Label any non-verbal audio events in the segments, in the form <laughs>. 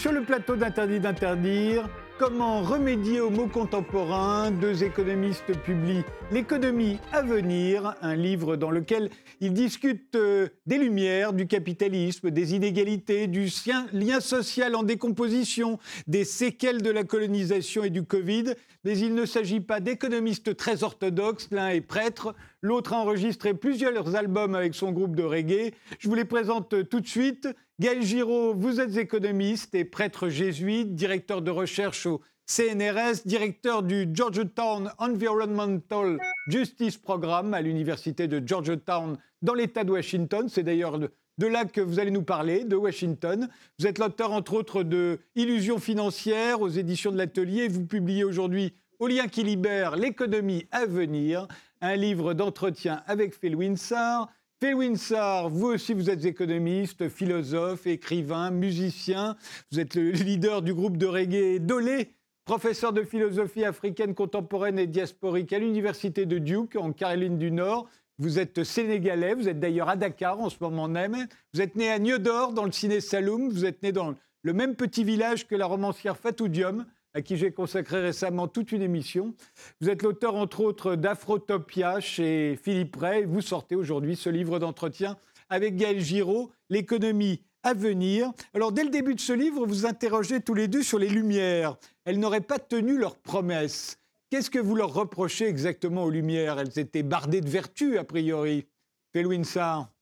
Sur le plateau d'Interdit d'interdire. Comment remédier aux mots contemporains Deux économistes publient L'économie à venir, un livre dans lequel ils discutent euh, des lumières, du capitalisme, des inégalités, du lien social en décomposition, des séquelles de la colonisation et du Covid. Mais il ne s'agit pas d'économistes très orthodoxes. L'un est prêtre, l'autre a enregistré plusieurs albums avec son groupe de reggae. Je vous les présente tout de suite. Gaël Giraud, vous êtes économiste et prêtre jésuite, directeur de recherche au CNRS, directeur du Georgetown Environmental Justice Programme à l'université de Georgetown dans l'État de Washington. C'est d'ailleurs de, là que vous allez nous parler, de Washington. Vous êtes l'auteur, entre autres, de Illusions financières aux éditions de l'Atelier. Vous publiez aujourd'hui Au lien qui libère l'économie à venir, un livre d'entretien avec Phil Winsar. Phil Winsar, vous aussi, vous êtes économiste, philosophe, écrivain, musicien. Vous êtes le leader du groupe de reggae Dolé, professeur de philosophie africaine contemporaine et diasporique à l'université de Duke, en Caroline du Nord. Vous êtes sénégalais, vous êtes d'ailleurs à Dakar en ce moment même. Vous êtes né à Niodor, dans le ciné Saloum. Vous êtes né dans le même petit village que la romancière Fatou Diom à qui j'ai consacré récemment toute une émission. Vous êtes l'auteur, entre autres, d'Afrotopia chez Philippe Ray. Vous sortez aujourd'hui ce livre d'entretien avec Gaël Giraud, L'économie à venir. Alors, dès le début de ce livre, vous interrogez tous les deux sur les Lumières. Elles n'auraient pas tenu leurs promesses. Qu'est-ce que vous leur reprochez exactement aux Lumières? Elles étaient bardées de vertu, a priori. Felwinsar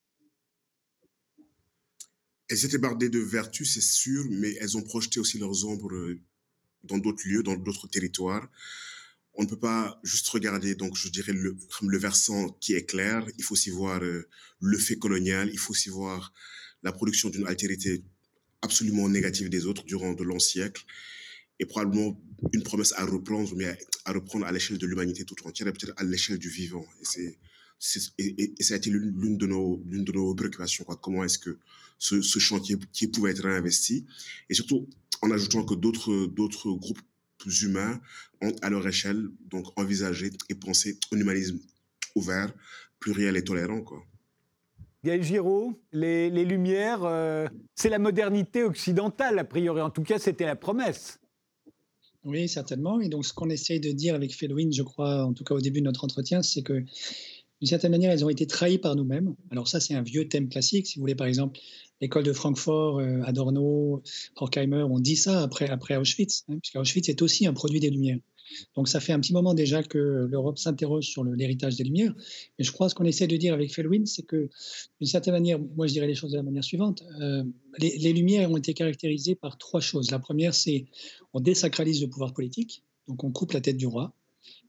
Elles étaient bardées de vertu, c'est sûr, mais elles ont projeté aussi leurs ombres euh, dans d'autres lieux, dans d'autres territoires. On ne peut pas juste regarder, donc je dirais, le, versant qui est clair. Il faut aussi voir euh, le fait colonial, il faut aussi voir la production d'une altérité absolument négative des autres durant de longs siècles et probablement une promesse à reprendre, mais à, reprendre à l'échelle de l'humanité toute entière et peut-être à l'échelle du vivant. Et, c'est, et, ça a été l'une de nos, l'une de nos préoccupations. Comment est-ce que ce, ce chantier qui pouvait être réinvesti et surtout en ajoutant que d'autres, d'autres groupes humains ont à leur échelle donc envisagé et pensé un humanisme ouvert, pluriel et tolérant. Quoi. Gaël Giraud, les, les Lumières, euh, c'est la modernité occidentale, a priori. En tout cas, c'était la promesse. Oui, certainement. Et donc, ce qu'on essaye de dire avec Felwin, je crois, en tout cas au début de notre entretien, c'est que d'une certaine manière, elles ont été trahies par nous-mêmes. Alors ça, c'est un vieux thème classique. Si vous voulez, par exemple, l'école de Francfort, euh, Adorno, Horkheimer ont dit ça après, Auschwitz, hein, puisque Auschwitz est aussi un produit des Lumières. Donc ça fait un petit moment déjà que l'Europe s'interroge sur l'héritage des Lumières. Mais je crois ce qu'on essaie de dire avec Felwin, c'est que d'une certaine manière, moi je dirais les choses de la manière suivante. Euh, les, les, Lumières ont été caractérisées par trois choses. La première, c'est on désacralise le pouvoir politique, donc on coupe la tête du roi.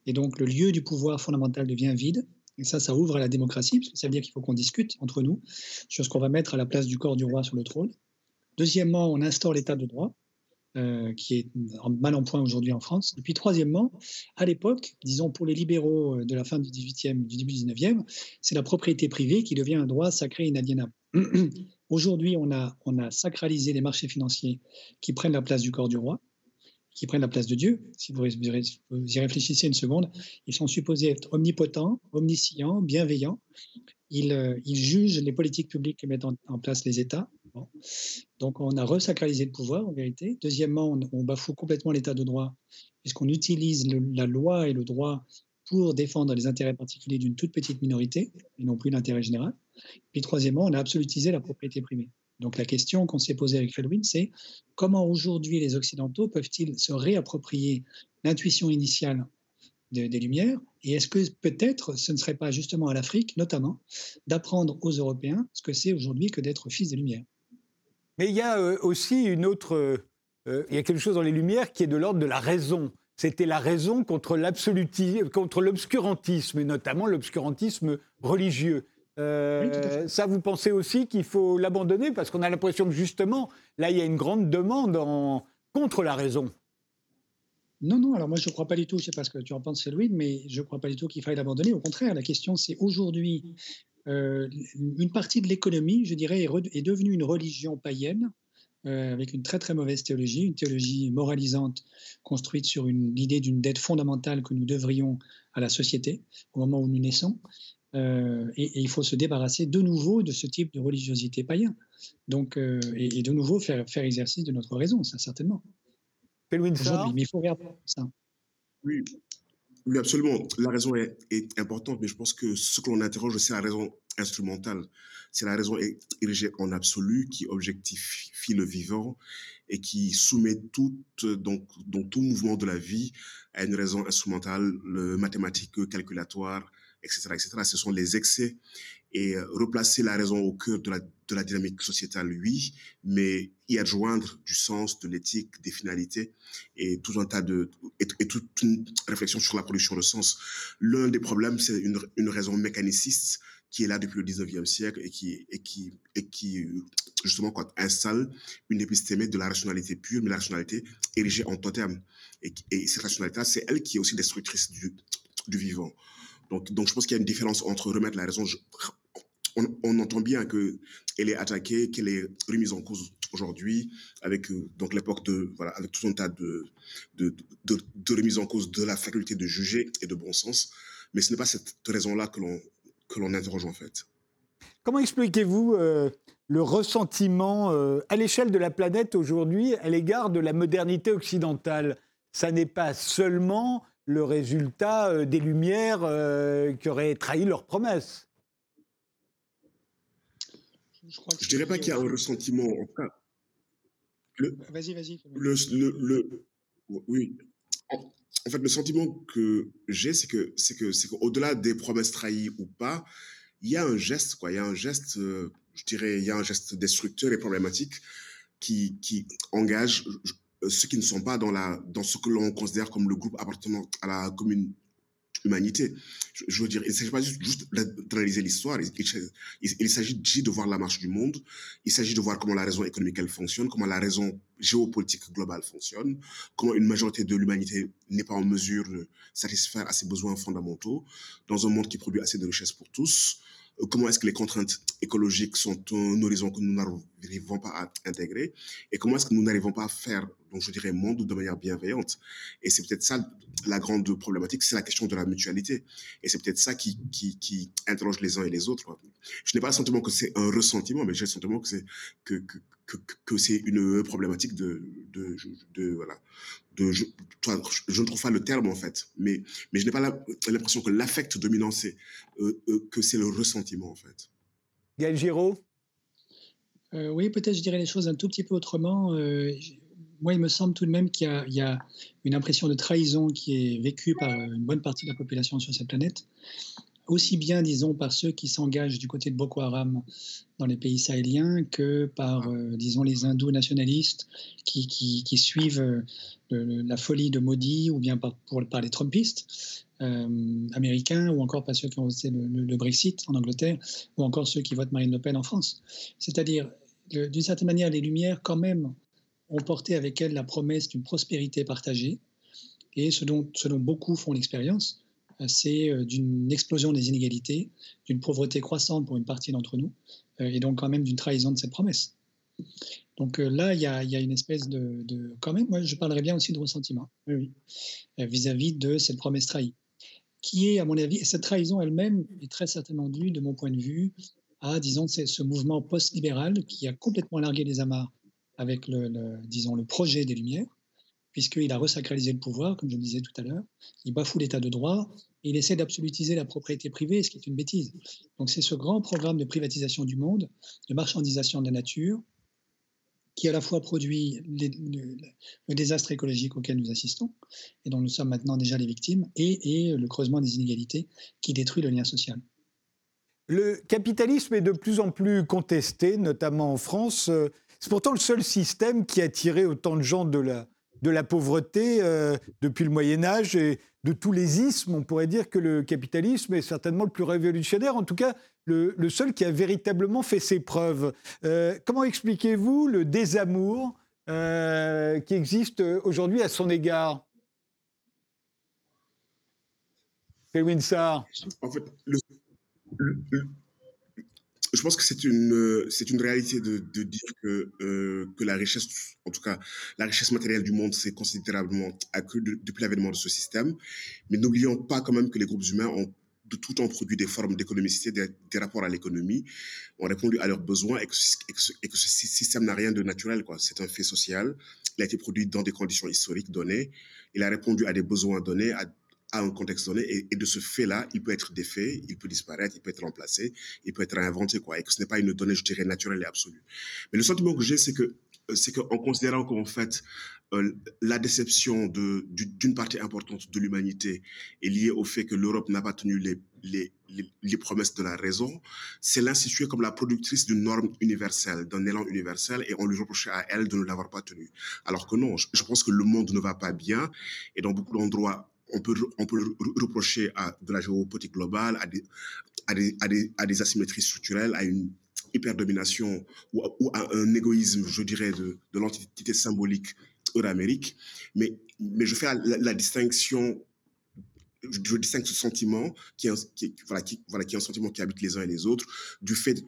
Et donc le lieu du pouvoir fondamental devient vide. Et ça, ça ouvre à la démocratie, parce que ça veut dire qu'il faut qu'on discute entre nous sur ce qu'on va mettre à la place du corps du roi sur le trône. Deuxièmement, on instaure l'état de droit. Euh, qui est mal en point aujourd'hui en France. Et puis troisièmement, à l'époque, disons pour les libéraux euh, de la fin du 18e, du début du 19e, c'est la propriété privée qui devient un droit sacré inaliénable. <clears throat> aujourd'hui, on a sacralisé les marchés financiers qui prennent la place du corps du roi, qui prennent la place de Dieu. Si vous, y réfléchissez une seconde, ils sont supposés être omnipotents, omniscients, bienveillants. Ils, euh, jugent les politiques publiques que mettent en place les États donc on a resacralisé le pouvoir en vérité. Deuxièmement, on, bafoue complètement l'état de droit puisqu'on utilise la loi et le droit pour défendre les intérêts particuliers d'une toute petite minorité et non plus l'intérêt général. Puis troisièmement, on a absolutisé la propriété privée. Donc la question qu'on s'est posée avec Felwin, c'est comment aujourd'hui les Occidentaux peuvent-ils se réapproprier l'intuition initiale des Lumières? Et est-ce que peut-être ce ne serait pas justement à l'Afrique, notamment, d'apprendre aux Européens ce que c'est aujourd'hui que d'être fils des Lumières? Mais il y a euh, aussi une autre. Euh, euh, il y a quelque chose dans les Lumières qui est de l'ordre de la raison. C'était la raison contre l'obscurantisme, et notamment l'obscurantisme religieux. Ça, vous pensez aussi qu'il faut l'abandonner parce qu'on a l'impression que justement, là, il y a une grande demande en... contre la raison. Non, non, alors moi je ne crois pas du tout, je ne sais pas ce que tu en penses, Louis, mais je ne crois pas du tout qu'il faille l'abandonner. Au contraire, la question c'est aujourd'hui, euh, une partie de l'économie, je dirais, est, devenue une religion païenne, euh, avec une très très mauvaise théologie, une théologie moralisante construite sur l'idée d'une dette fondamentale que nous devrions à la société au moment où nous naissons. Et, il faut se débarrasser de nouveau de ce type de religiosité païen. Donc, et, de nouveau faire, faire exercice de notre raison, ça certainement. Aujourd'hui, mais il faut regarder ça. Oui, oui, absolument. La raison est, importante, mais je pense que ce que l'on interroge, c'est la raison instrumentale. C'est la raison érigée en absolu qui objectifie le vivant et qui soumet tout, donc, donc tout mouvement de la vie à une raison instrumentale, le mathématique, calculatoire, etc., etc. Ce sont les excès et euh, replacer la raison au cœur de la, de la dynamique sociétale, oui, mais y adjoindre du sens, de l'éthique, des finalités et tout un tas de et, toute une réflexion sur la production de sens. L'un des problèmes, c'est une, une raison mécaniciste qui est là depuis le 19e siècle et qui, et qui, et qui justement, installe une épistémée de la rationalité pure, mais la rationalité érigée en totem. Et, et cette rationalité c'est elle qui est aussi destructrice du, du vivant. Donc, donc je pense qu'il y a une différence entre remettre la raison. on, entend bien qu'elle est attaquée, qu'elle est remise en cause aujourd'hui, avec euh, donc l'époque de voilà, avec tout un tas de de, de, remise en cause de la faculté de juger et de bon sens. Mais ce n'est pas cette raison-là que l'on que l'on interroge en fait. Comment expliquez-vous euh, le ressentiment euh, à l'échelle de la planète aujourd'hui à l'égard de la modernité occidentale? Ça n'est pas seulement le résultat euh, des Lumières euh, qui auraient trahi leurs promesses. Je ne dirais pas qu'il y a un ressentiment. En vas-y, vas-y. Le, oui. En, fait, le sentiment que j'ai, c'est que c'est que c'est qu'au-delà des promesses trahies ou pas, il y a un geste, quoi. Il y a un geste, euh, je dirais, il y a un geste destructeur et problématique qui, qui engage, ceux qui ne sont pas dans, la, dans ce que l'on considère comme le groupe appartenant à la commune humanité. Je, veux dire, il ne s'agit pas juste, d'analyser l'histoire, il, s'agit de voir la marche du monde, il s'agit de voir comment la raison économique elle fonctionne, comment la raison géopolitique globale fonctionne, comment une majorité de l'humanité n'est pas en mesure de satisfaire à ses besoins fondamentaux dans un monde qui produit assez de richesses pour tous, euh, comment est-ce que les contraintes écologiques sont un horizon que nous n'arrivons pas à intégrer et comment est-ce que nous n'arrivons pas à faire, donc je dirais, monde de manière bienveillante. Et c'est peut-être ça la grande problématique, c'est la question de la mutualité. Et c'est peut-être ça qui, qui, qui, interroge les uns et les autres. Je n'ai pas le sentiment que c'est un ressentiment, mais j'ai le sentiment que c'est que, que, que, que c'est une problématique de, de, de voilà. De, je, je, ne trouve pas le terme en fait, mais, mais je n'ai pas l'impression que l'affect dominant, c'est euh, euh, que c'est le ressentiment en fait. Gaël Giraud? Euh, Oui, peut-être je dirais les choses un tout petit peu autrement. Moi, il me semble tout de même qu'il y, a une impression de trahison qui est vécue par une bonne partie de la population sur cette planète aussi bien, disons, par ceux qui s'engagent du côté de Boko Haram dans les pays sahéliens que par, euh, disons, les hindous nationalistes qui, suivent euh, la folie de Modi ou bien par, pour, par les Trumpistes euh, américains ou encore par ceux qui ont voté le, Brexit en Angleterre ou encore ceux qui votent Marine Le Pen en France. C'est-à-dire, d'une certaine manière, les Lumières, quand même, ont porté avec elles la promesse d'une prospérité partagée et ce dont, ce dont beaucoup font l'expérience c'est euh, d'une explosion des inégalités, d'une pauvreté croissante pour une partie d'entre nous, euh, et donc quand même d'une trahison de cette promesse. Donc euh, là, il y, a, une espèce de, Quand même, moi, je parlerais bien aussi de ressentiment, oui, vis-à-vis de cette promesse trahie, qui est, à mon avis, cette trahison elle-même est très certainement due, de mon point de vue, à, disons, ce mouvement post-libéral qui a complètement largué les amarres avec le, disons, le projet des Lumières, puisqu'il a resacralisé le pouvoir, comme je le disais tout à l'heure, il bafoue l'état de droit, et il essaie d'absolutiser la propriété privée, ce qui est une bêtise. Donc c'est ce grand programme de privatisation du monde, de marchandisation de la nature, qui à la fois produit le, désastre écologique auquel nous assistons, et dont nous sommes maintenant déjà les victimes, et, et le creusement des inégalités qui détruit le lien social. Le capitalisme est de plus en plus contesté, notamment en France. C'est pourtant le seul système qui a tiré autant de gens de la, pauvreté euh, depuis le Moyen Âge et de tous les ismes, on pourrait dire que le capitalisme est certainement le plus révolutionnaire, en tout cas le, seul qui a véritablement fait ses preuves. Euh, comment expliquez-vous le désamour euh, qui existe aujourd'hui à son égard? En je pense que c'est une, euh, c'est une réalité de, de dire que, euh, que la richesse, en tout cas, la richesse matérielle du monde s'est considérablement accrue depuis l'avènement de ce système. Mais n'oublions pas quand même que les groupes humains ont de tout temps produit des formes d'économicité, des, des, rapports à l'économie, ont répondu à leurs besoins et que, ce, système n'a rien de naturel. C'est un fait social. Il a été produit dans des conditions historiques données. Il a répondu à des besoins donnés, à un contexte donné. Et, de ce fait-là, il peut être défait, il peut disparaître, il peut être remplacé, il peut être réinventé. Quoi, et que ce n'est pas une donnée, je dirais, naturelle et absolue. Mais le sentiment que j'ai, c'est que c'est qu'en considérant qu'en fait, euh, la déception d'une partie importante de l'humanité est liée au fait que l'Europe n'a pas tenu les, les, les, promesses de la raison, c'est l'instituer comme la productrice d'une norme universelle, d'un élan universel, et on lui reprochait à elle de ne l'avoir pas tenu. Alors que non, je, pense que le monde ne va pas bien, et dans beaucoup d'endroits, on peut, reprocher à de la géopolitique globale, à des, asymétries structurelles, à une hyperdomination ou, ou à un égoïsme, je dirais, de, l'entité symbolique Euro-Amérique. Mais, je fais la distinction je, distingue ce sentiment qui est, voilà, qui, voilà, qui est un sentiment qui habite les uns et les autres, du fait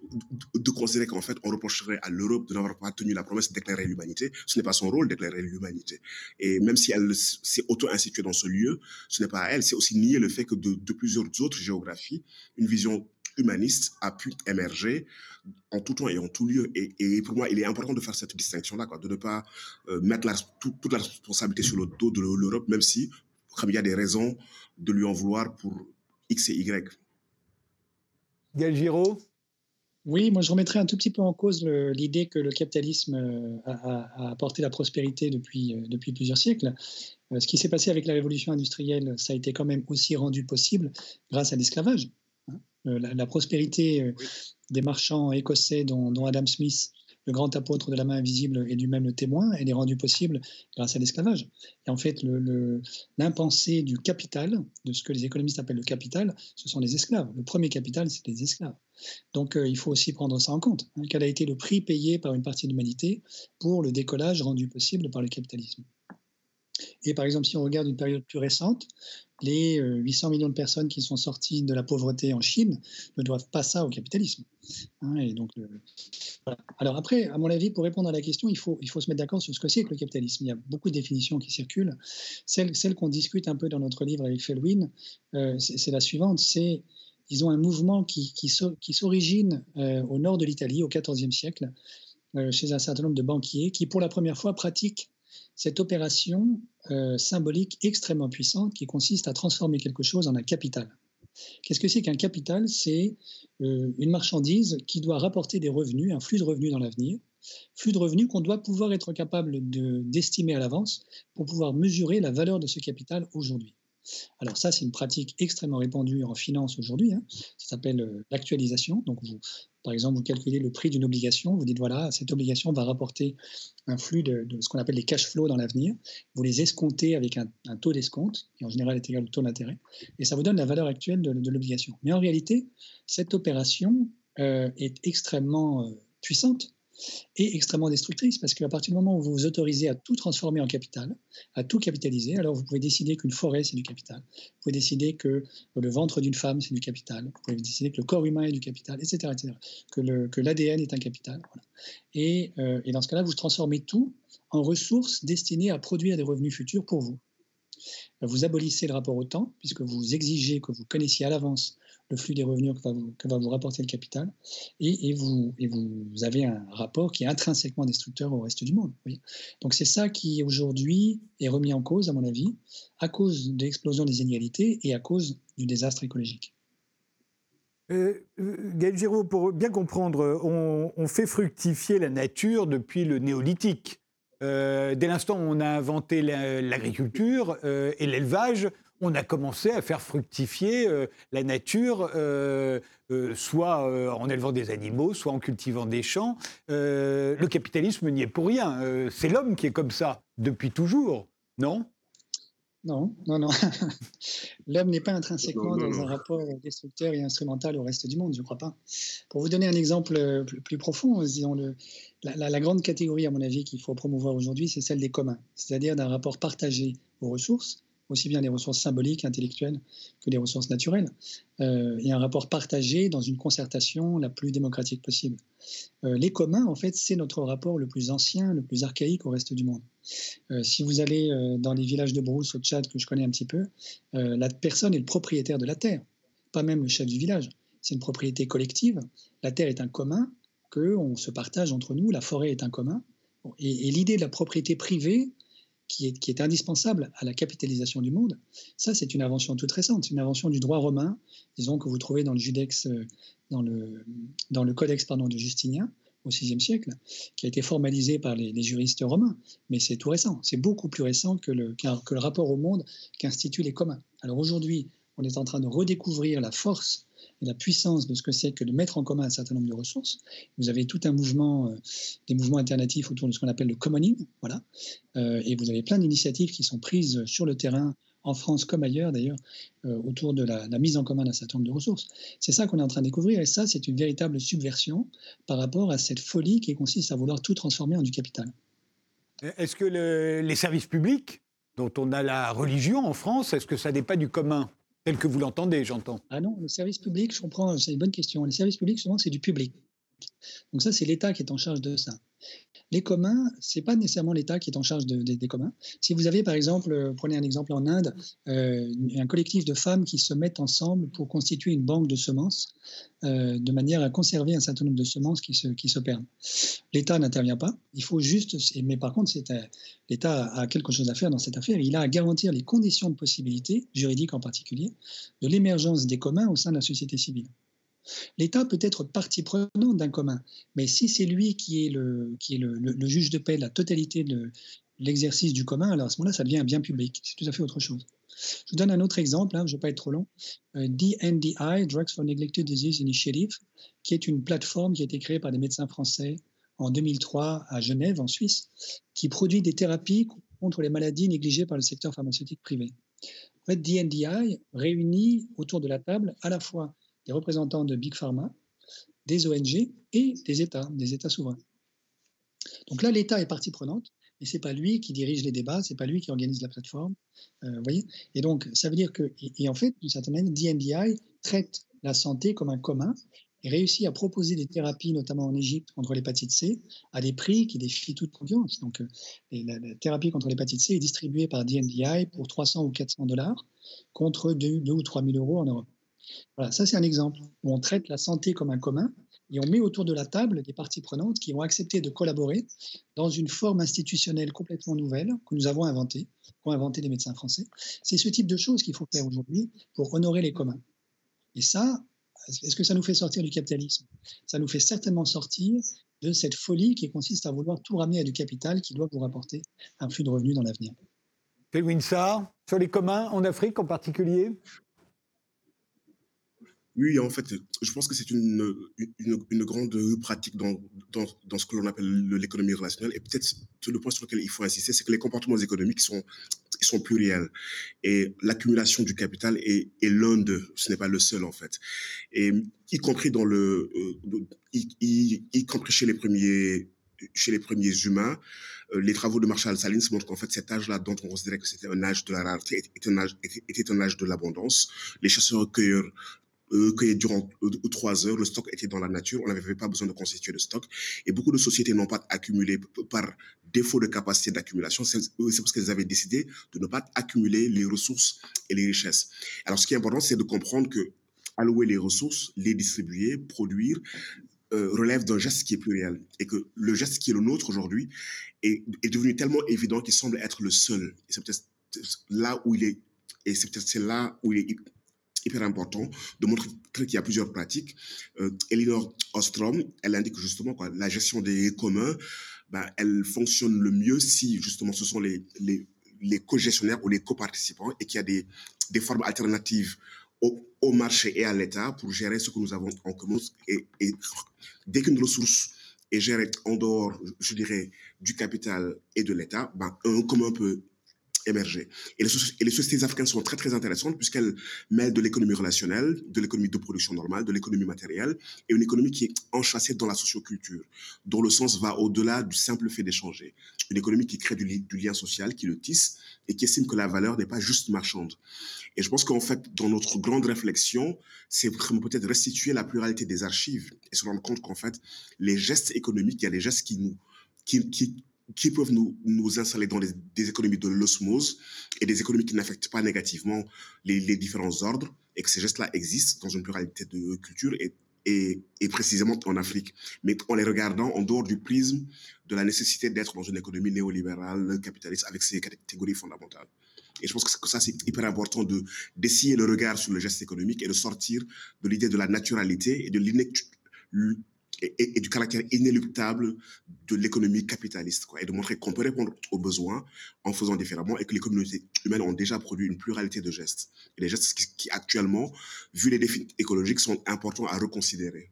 de, considérer qu'en fait, on reprocherait à l'Europe de n'avoir pas tenu la promesse d'éclairer l'humanité. Ce n'est pas son rôle d'éclairer l'humanité. Et même si elle s'est auto-instituée dans ce lieu, ce n'est pas à elle, c'est aussi nier le fait que de, plusieurs autres géographies, une vision humaniste a pu émerger en tout temps et en tout lieu. Et, pour moi, il est important de faire cette distinction-là, de ne pas euh, mettre toute la responsabilité sur le dos de l'Europe, même si, comme il y a des raisons de lui en vouloir pour X et Y. Gaël Giraud? Oui, moi je remettrais un tout petit peu en cause l'idée que le capitalisme euh, a, a, apporté la prospérité depuis, euh, depuis plusieurs siècles. Ce qui s'est passé avec la révolution industrielle, ça a été quand même aussi rendu possible grâce à l'esclavage. Euh, la, prospérité euh, des marchands écossais, dont, Adam Smith, le grand apôtre de la main invisible, est lui-même le témoin, elle est rendue possible grâce à l'esclavage. Et en fait, l'impensé du capital, de ce que les économistes appellent le capital, ce sont les esclaves. Le premier capital, c'est les esclaves. Donc euh, il faut aussi prendre ça en compte. Hein, quel a été le prix payé par une partie de l'humanité pour le décollage rendu possible par le capitalisme et par exemple, si on regarde une période plus récente, les 800 euh, millions de personnes qui sont sorties de la pauvreté en Chine ne doivent pas ça au capitalisme. Hein, donc, Alors après, à mon avis, pour répondre à la question, il faut, il faut se mettre d'accord sur ce que c'est que le capitalisme. Il y a beaucoup de définitions qui circulent. Celle, celle qu'on discute un peu dans notre livre avec Felwin, euh, c'est la suivante, c'est ils ont un mouvement qui, qui, s'origine euh, au nord de l'Italie au XIVe siècle, chez un certain nombre de banquiers qui, pour la première fois, pratiquent cette opération euh, symbolique extrêmement puissante qui consiste à transformer quelque chose en un capital. Qu'est-ce que c'est qu'un capital? C'est euh, une marchandise qui doit rapporter des revenus, un flux de revenus dans l'avenir, flux de revenus qu'on doit pouvoir être capable d'estimer à l'avance pour pouvoir mesurer la valeur de ce capital aujourd'hui. Alors ça, c'est une pratique extrêmement répandue en finance aujourd'hui. Hein. Ça s'appelle euh, l'actualisation. Donc, par exemple, vous calculez le prix d'une obligation. Vous dites voilà, cette obligation va rapporter un flux de, ce qu'on appelle les cash flows dans l'avenir. Vous les escomptez avec un, taux d'escompte qui en général est égal au taux d'intérêt, et ça vous donne la valeur actuelle de, l'obligation. Mais en réalité, cette opération euh, est extrêmement euh, puissante est extrêmement destructrice parce qu'à partir du moment où vous vous autorisez à tout transformer en capital, à tout capitaliser, alors vous pouvez décider qu'une forêt c'est du capital, vous pouvez décider que le ventre d'une femme c'est du capital, vous pouvez décider que le corps humain est du capital, etc., etc. que l'ADN est un capital. Et, euh, et dans ce cas-là, vous transformez tout en ressources destinées à produire des revenus futurs pour vous. Vous abolissez le rapport au temps, puisque vous exigez que vous connaissiez à l'avance le flux des revenus que va vous, rapporter le capital, et, vous, et, vous, avez un rapport qui est intrinsèquement destructeur au reste du monde. Donc c'est ça qui aujourd'hui est remis en cause, à mon avis, à cause de l'explosion des inégalités et à cause du désastre écologique. Euh, Gaël Giraud, pour bien comprendre, on, fait fructifier la nature depuis le néolithique. Euh, dès l'instant où on a inventé l'agriculture euh, et l'élevage, on a commencé à faire fructifier euh, la nature, euh, euh, soit en élevant des animaux, soit en cultivant des champs. le capitalisme n'y est pour rien. c'est l'homme qui est comme ça depuis toujours, non? Non, non, non. <laughs> L'homme n'est pas intrinsèquement dans un rapport destructeur et instrumental au reste du monde, je ne crois pas. Pour vous donner un exemple plus, profond, disons le, la, la, grande catégorie, à mon avis, qu'il faut promouvoir aujourd'hui, c'est celle des communs, c'est-à-dire d'un rapport partagé aux ressources, aussi bien des ressources symboliques, intellectuelles que des ressources naturelles, euh, et un rapport partagé dans une concertation la plus démocratique possible. Euh, les communs, en fait, c'est notre rapport le plus ancien, le plus archaïque au reste du monde. Euh, si vous allez dans les villages de brousse au Tchad, que je connais un petit peu, la personne est le propriétaire de la terre. pas même le chef du village. C'est une propriété collective. La terre est un commun que on se partage entre nous. La forêt est un commun. Et, et l'idée de la propriété privée, qui est, indispensable à la capitalisation du monde, ça c'est une invention toute récente, une invention du droit romain, disons que vous trouvez dans le Judex, euh, dans le, dans le Codex pardon, de Justinien au VIe siècle, qui a été formalisé par les, juristes romains, mais c'est tout récent, c'est beaucoup plus récent que le, que le rapport au monde qu'instituent les communs. Alors aujourd'hui, on est en train de redécouvrir la force et la puissance de ce que c'est que de mettre en commun un certain nombre de ressources. Vous avez tout un mouvement, euh, des mouvements alternatifs autour de ce qu'on appelle le commoning, voilà, euh, et vous avez plein d'initiatives qui sont prises sur le terrain en France comme ailleurs d'ailleurs, euh, autour de la, mise en commun d'un certain nombre de ressources. C'est ça qu'on est en train de découvrir, et ça, c'est une véritable subversion par rapport à cette folie qui consiste à vouloir tout transformer en du capital. Est-ce que le, les services publics, dont on a la religion en France, est-ce que ça n'est pas du commun? Tel que vous l'entendez, j'entends. Ah non, le service public, je comprends, c'est une bonne question. Les services publics, souvent, c'est du public. Donc ça, c'est l'État qui est en charge de ça. Les communs, ce n'est pas nécessairement l'État qui est en charge de, de, des communs. Si vous avez, par exemple, euh, prenez un exemple en Inde, euh, un collectif de femmes qui se mettent ensemble pour constituer une banque de semences, euh, de manière à conserver un certain nombre de semences qui se, qui perdent. L'État n'intervient pas. Il faut juste, mais par contre, l'État a quelque chose à faire dans cette affaire. Il a à garantir les conditions de possibilité, juridiques en particulier, de l'émergence des communs au sein de la société civile. L'État peut être partie prenante d'un commun, mais si c'est lui qui est, le, juge de paix de la totalité de l'exercice du commun, alors à ce moment-là, ça devient un bien public. C'est tout à fait autre chose. Je vous donne un autre exemple, hein, je ne vais pas être trop long. Euh, DNDI, Drugs for Neglected Disease Initiative, qui est une plateforme qui a été créée par des médecins français en 2003 à Genève, en Suisse, qui produit des thérapies contre les maladies négligées par le secteur pharmaceutique privé. DNDI réunit autour de la table à la fois des représentants de Big Pharma, des ONG et des États, des États souverains. Donc là, l'État est partie prenante, mais c'est pas lui qui dirige les débats, c'est pas lui qui organise la plateforme, euh, voyez. Et donc, ça veut dire que, et, en fait, d'une certaine manière, DNDI traite la santé comme un commun et réussit à proposer des thérapies, notamment en Égypte, contre l'hépatite C, à des prix qui défient toute confiance. Donc, euh, la, thérapie contre l'hépatite C est distribuée par DNDI pour 300 ou 400 dollars contre 2, 2 ou 3 000 euros en Europe. Voilà, ça c'est un exemple où on traite la santé comme un commun et on met autour de la table des parties prenantes qui vont accepter de collaborer dans une forme institutionnelle complètement nouvelle que nous avons inventée, qu'ont inventé les médecins français. C'est ce type de choses qu'il faut faire aujourd'hui pour honorer les communs. Et ça, est-ce que ça nous fait sortir du capitalisme? Ça nous fait certainement sortir de cette folie qui consiste à vouloir tout ramener à du capital qui doit vous rapporter un flux de revenus dans l'avenir. Pelwin Sarr, sur les communs en Afrique en particulier? Oui, en fait, je pense que c'est une, une, grande pratique dans, dans, dans ce que l'on appelle l'économie relationnelle. Et peut-être le point sur lequel il faut insister, c'est que les comportements économiques sont, sont pluriels. Et l'accumulation du capital est, est l'un d'eux. Ce n'est pas le seul, en fait. Et y compris dans le, euh, y, y, y compris chez les premiers chez les premiers humains, euh, les travaux de Marshall Salins montrent qu'en fait cet âge-là, dont on considérait que c'était un âge de la rareté, était un âge, était un âge de l'abondance. Les chasseurs-cueilleurs euh, que durant euh, trois heures, le stock était dans la nature, on n'avait pas besoin de constituer de stock. Et beaucoup de sociétés n'ont pas accumulé par défaut de capacité d'accumulation, c'est parce qu'elles avaient décidé de ne pas accumuler les ressources et les richesses. Alors ce qui est important, c'est de comprendre que allouer les ressources, les distribuer, produire, euh, relève d'un geste qui est pluriel et que le geste qui est le nôtre aujourd'hui est, devenu tellement évident qu'il semble être le seul. C'est là où il est, et c'est peut-être là où il est hyper important de montrer qu'il y a plusieurs pratiques. Euh, Elinor Ostrom, elle indique justement quoi, la gestion des communs, ben, elle fonctionne le mieux si justement ce sont les, les, co-gestionnaires ou les coparticipants et qu'il y a des, des formes alternatives au, au marché et à l'État pour gérer ce que nous avons en commun. Et, et dès qu'une ressource est gérée en dehors, je dirais, du capital et de l'État, ben, un commun peut émerger. Et les, sociétés africaines sont très très intéressantes puisqu'elles mêlent de l'économie relationnelle, de l'économie de production normale, de l'économie matérielle et une économie qui est enchâssée dans la socioculture, dont le sens va au-delà du simple fait d'échanger. Une économie qui crée du, li du, lien social, qui le tisse et qui estime que la valeur n'est pas juste marchande. Et je pense qu'en fait, dans notre grande réflexion, c'est peut-être restituer la pluralité des archives et se rendre compte qu'en fait, les gestes économiques, il y a des gestes qui nous qui qui peuvent nous, nous installer dans des économies de l'osmose et des économies qui n'affectent pas négativement les, différents ordres et que ces gestes-là existent dans une pluralité de cultures et, et, et, précisément en Afrique. Mais en les regardant en dehors du prisme de la nécessité d'être dans une économie néolibérale, capitaliste, avec ses catégories fondamentales. Et je pense que ça, c'est hyper important de d'essayer le regard sur le geste économique et de sortir de l'idée de la naturalité et de et, du caractère inéluctable de l'économie capitaliste, quoi, et de montrer qu'on peut répondre aux besoins en faisant différemment et que les communautés humaines ont déjà produit une pluralité de gestes. Et les gestes qui, actuellement, vu les défis écologiques, sont importants à reconsidérer.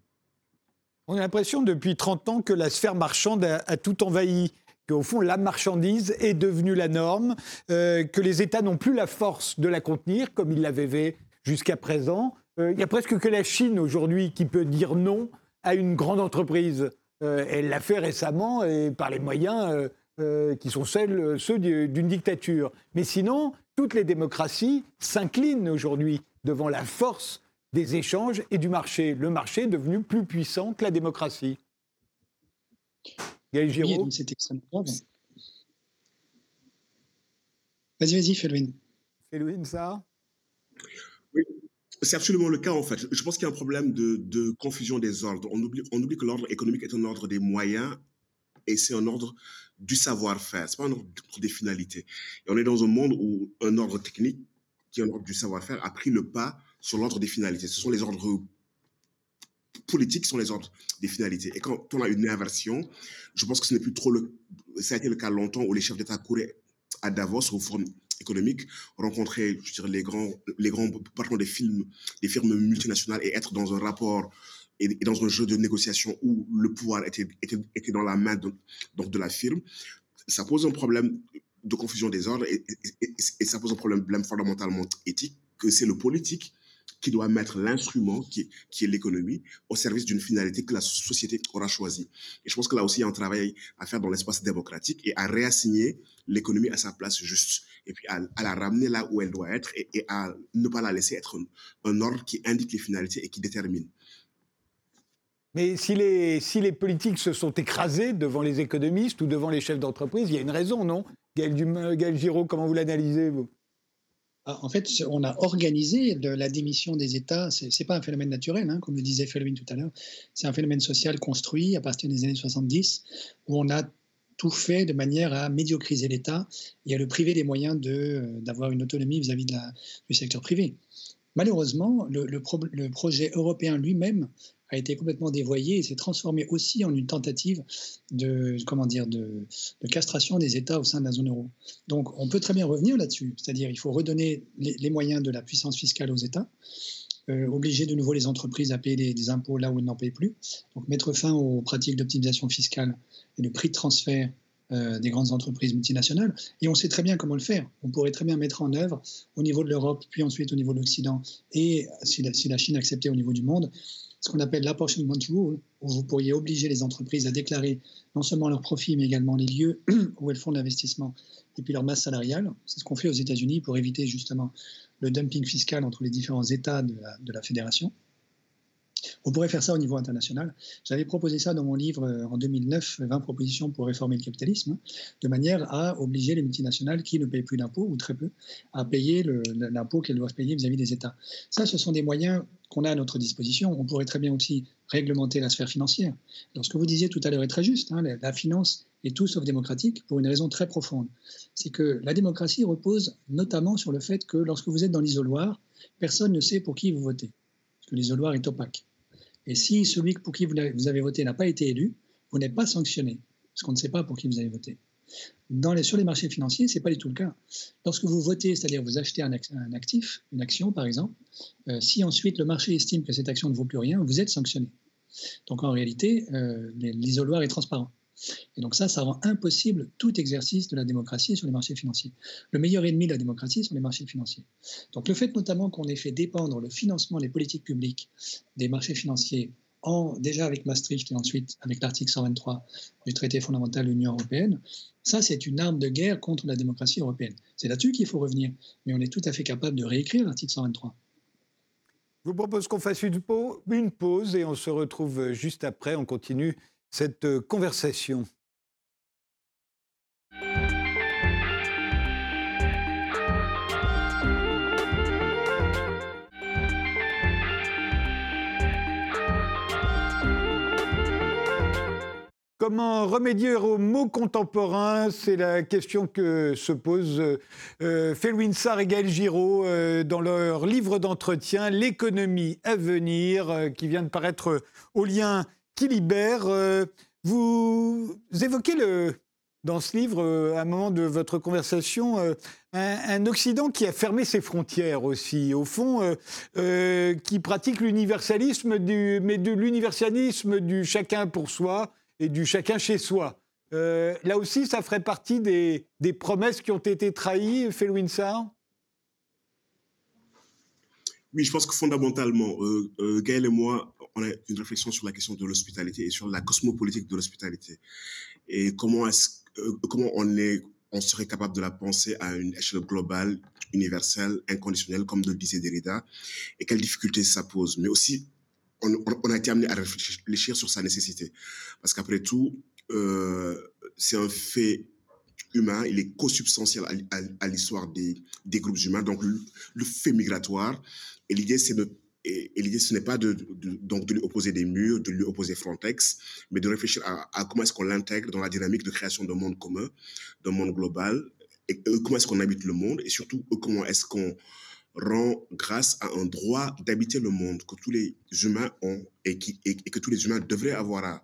On a l'impression depuis 30 ans que la sphère marchande a, tout envahi qu'au fond, la marchandise est devenue la norme, euh, que les États n'ont plus la force de la contenir, comme ils l'avaient fait jusqu'à présent. Euh, il n'y a presque que la Chine aujourd'hui qui peut dire non à une grande entreprise. Euh, elle l'a fait récemment et par les moyens euh, euh, qui sont celles, ceux d'une dictature. Mais sinon, toutes les démocraties s'inclinent aujourd'hui devant la force des échanges et du marché. Le marché est devenu plus puissant que la démocratie. Gaël Giraud C'est extrêmement grave. Vas-y, vas-y, Felwin. Felwin, ça? C'est absolument le cas, en fait. Je pense qu'il y a un problème de, confusion des ordres. On oublie, que l'ordre économique est un ordre des moyens et c'est un ordre du savoir-faire. C'est pas un ordre des finalités. Et on est dans un monde où un ordre technique, qui est un ordre du savoir-faire, a pris le pas sur l'ordre des finalités. Ce sont les ordres politiques qui sont les ordres des finalités. Et quand on a une inversion, je pense que ce n'est plus trop le... Ça a été le cas longtemps où les chefs d'État couraient à Davos au Forum économique, rencontrer je dirais, les grands, les grands patrons des films, des firmes multinationales et être dans un rapport et, dans un jeu de négociation où le pouvoir était, était, était dans la main de, donc de la firme, ça pose un problème de confusion des ordres et, ça pose un problème fondamentalement éthique que c'est le politique qui doit mettre l'instrument, qui, est l'économie, au service d'une finalité que la société aura choisie. Et je pense que là aussi, il y a un travail à faire dans l'espace démocratique et à réassigner l'économie à sa place juste. Et puis à, la ramener là où elle doit être et, à ne pas la laisser être un, ordre qui indique les finalités et qui détermine. Mais si les, si les politiques se sont écrasés devant les économistes ou devant les chefs d'entreprise, il y a une raison, non? Gaël, Gaël Giraud, comment vous l'analysez, vous? En fait, on a organisé la démission des États. Ce n'est pas un phénomène naturel, hein, comme le disait Felwin tout à l'heure. C'est un phénomène social construit à partir des années 70, où on a tout fait de manière à médiocriser l'État et à le priver des moyens euh, d'avoir une autonomie vis-à-vis du secteur privé. Malheureusement, le projet européen lui-même a été complètement dévoyé et s'est transformé aussi en une tentative de, comment dire, de, castration des États au sein de la zone euro. Donc on peut très bien revenir là-dessus, c'est-à-dire il faut redonner les, moyens de la puissance fiscale aux États, euh, obliger de nouveau les entreprises à payer des, impôts là où elles n'en payent plus, donc mettre fin aux pratiques d'optimisation fiscale et de prix de transfert euh, des grandes entreprises multinationales. Et on sait très bien comment le faire. On pourrait très bien mettre en œuvre au niveau de l'Europe, puis ensuite au niveau de l'Occident, et si la, si la Chine acceptait au niveau du monde, ce qu'on appelle l'apportionment rule, où vous pourriez obliger les entreprises à déclarer non seulement leurs profits, mais également les lieux <clears throat> où elles font l'investissement et puis leur masse salariale. C'est ce qu'on fait aux États-Unis pour éviter justement le dumping fiscal entre les différents États de la fédération. On pourrait faire ça au niveau international. J'avais proposé ça dans mon livre euh, en 2009, 20 propositions pour réformer le capitalisme, de manière à obliger les multinationales qui ne payent plus d'impôts, ou très peu, à payer l'impôt qu'elles doivent payer vis-à-vis des États. Ça, ce sont des moyens qu'on a à notre disposition. On pourrait très bien aussi réglementer la sphère financière. Ce que vous disiez tout à l'heure est très juste. Hein, la finance est tout sauf démocratique pour une raison très profonde. C'est que la démocratie repose notamment sur le fait que lorsque vous êtes dans l'isoloir, personne ne sait pour qui vous votez. Parce que l'isoloir est opaque. Et si celui pour qui vous avez voté n'a pas été élu, vous n'êtes pas sanctionné, parce qu'on ne sait pas pour qui vous avez voté. Sur les marchés financiers, ce n'est pas du tout le cas. Lorsque vous votez, c'est-à-dire vous achetez un, actif, une action par exemple, euh, si ensuite le marché estime que cette action ne vaut plus rien, vous êtes sanctionné. Donc en réalité, euh, l'isoloir est transparent. Et donc ça, ça rend impossible tout exercice de la démocratie sur les marchés financiers. Le meilleur ennemi de la démocratie sont les marchés financiers. Donc le fait notamment qu'on ait fait dépendre le financement des politiques publiques des marchés financiers en, déjà avec Maastricht et ensuite avec l'article 123 du traité fondamental de l'Union européenne, ça c'est une arme de guerre contre la démocratie européenne. C'est là-dessus qu'il faut revenir, mais on est tout à fait capable de réécrire l'article 123. Je vous propose qu'on fasse une pause et on se retrouve juste après. On continue cette euh, conversation. Comment remédier aux mots contemporains C'est la question que se posent euh, Sarr et Gaël Giraud euh, dans leur livre d'entretien L'économie à venir, euh, qui vient de paraître au lien qui libère. Euh, vous évoquez dans ce livre, à un moment de votre conversation, un, Occident qui a fermé ses frontières aussi, au fond, qui pratique l'universalisme, mais de l'universalisme du chacun pour soi et du chacun chez soi. Euh, là aussi, ça ferait partie des, promesses qui ont été trahies, Felwin Oui, je pense que fondamentalement, euh, euh, Gaël et moi, on a une réflexion sur la question de l'hospitalité et sur la cosmopolitique de l'hospitalité. Et comment, est comment on, est, on serait capable de la penser à une échelle globale, universelle, inconditionnelle, comme le disait Derrida, et quelles difficultés ça pose. Mais aussi, on, a été amené à réfléchir sur sa nécessité. Parce qu'après tout, euh, c'est un fait humain, il est co-substantiel à, l'histoire des, groupes humains, donc le, fait migratoire. Et l'idée, c'est de et, l'idée, ce n'est pas de, donc de lui opposer des murs, de lui opposer Frontex, mais de réfléchir à, comment est-ce qu'on l'intègre dans la dynamique de création d'un monde commun, d'un monde global, et comment est-ce qu'on habite le monde, et surtout comment est-ce qu'on rend grâce à un droit d'habiter le monde que tous les humains ont et, que tous les humains devraient avoir à,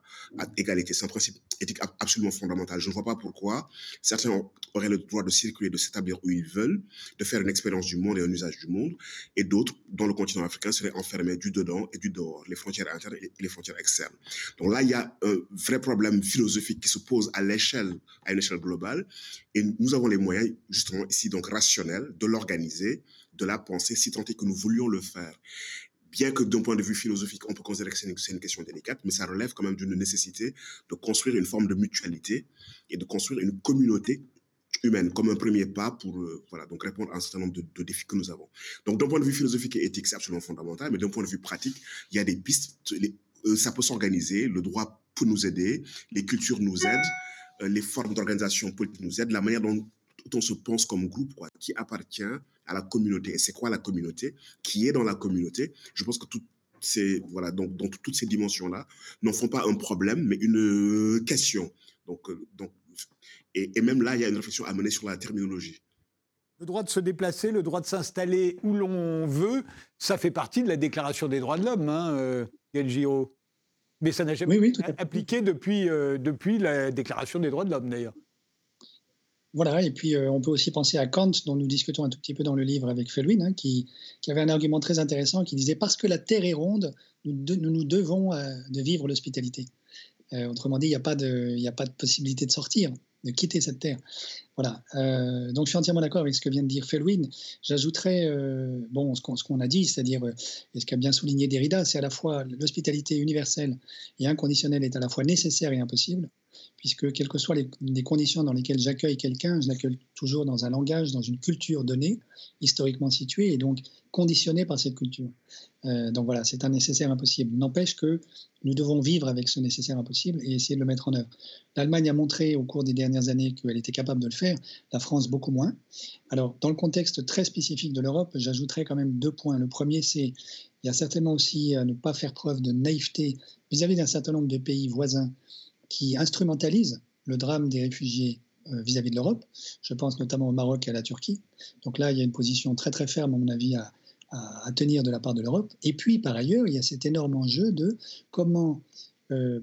égalité. C'est un principe éthique absolument fondamental. Je ne vois pas pourquoi certains auraient le droit de circuler, de s'établir où ils veulent, de faire une expérience du monde et un usage du monde, et d'autres, dans le continent africain, seraient enfermés du dedans et du dehors, les frontières internes et les frontières externes. Donc là, il y a un vrai problème philosophique qui se pose à l'échelle, à une échelle globale, et nous avons les moyens, justement, ici, donc rationnels, de l'organiser, de la pensée, si tant est que nous voulions le faire. Bien que d'un point de vue philosophique, on peut considérer que c'est une, question délicate, mais ça relève quand même d'une nécessité de construire une forme de mutualité et de construire une communauté humaine comme un premier pas pour euh, voilà, donc répondre à un certain nombre de, défis que nous avons. Donc d'un point de vue philosophique et éthique, c'est absolument fondamental, mais d'un point de vue pratique, il y a des pistes, euh, ça peut s'organiser, le droit peut nous aider, les cultures nous aident, euh, les formes d'organisation politique nous aident, la manière dont on se pense comme groupe, quoi, qui appartient à la communauté. Et c'est quoi la communauté? Qui est dans la communauté? Je pense que toutes ces, voilà, donc, donc toutes ces dimensions-là n'en font pas un problème, mais une question. Donc, euh, donc, et, et même là, il y a une réflexion à mener sur la terminologie. Le droit de se déplacer, le droit de s'installer où l'on veut, ça fait partie de la Déclaration des droits de l'homme, hein, euh, Mais ça n'a jamais été appliqué depuis, euh, depuis la Déclaration des droits de l'homme, d'ailleurs. Voilà, et puis euh, on peut aussi penser à Kant, dont nous discutons un tout petit peu dans le livre avec Felwin, hein, qui, avait un argument très intéressant qui disait Parce que la Terre est ronde, nous nous, devons euh, de vivre l'hospitalité. Euh, autrement dit, il n'y a, pas de, a pas de possibilité de sortir, de quitter cette Terre. Voilà. donc je suis entièrement d'accord avec ce que vient de dire Felwin. J'ajouterais bon, ce qu'on a dit, c'est-à-dire, et ce qu'a bien souligné Derrida, c'est à la fois l'hospitalité universelle et inconditionnelle est à la fois nécessaire et impossible puisque quelles que soient les, conditions dans lesquelles j'accueille quelqu'un, je l'accueille toujours dans un langage, dans une culture donnée, historiquement située, et donc conditionnée par cette culture. Euh, donc voilà, c'est un nécessaire impossible. N'empêche que nous devons vivre avec ce nécessaire impossible et essayer de le mettre en œuvre. L'Allemagne a montré au cours des dernières années qu'elle était capable de le faire, la France beaucoup moins. Alors, dans le contexte très spécifique de l'Europe, j'ajouterais quand même deux points. Le premier, c'est il y a certainement aussi à ne pas faire preuve de naïveté vis-à-vis d'un certain nombre de pays voisins qui instrumentalise le drame des réfugiés euh, vis-à-vis de l'Europe. Je pense notamment au Maroc et à la Turquie. Donc là, il y a une position très très ferme, à mon avis, à, tenir de la part de l'Europe. Et puis, par ailleurs, il y a cet énorme enjeu de comment euh,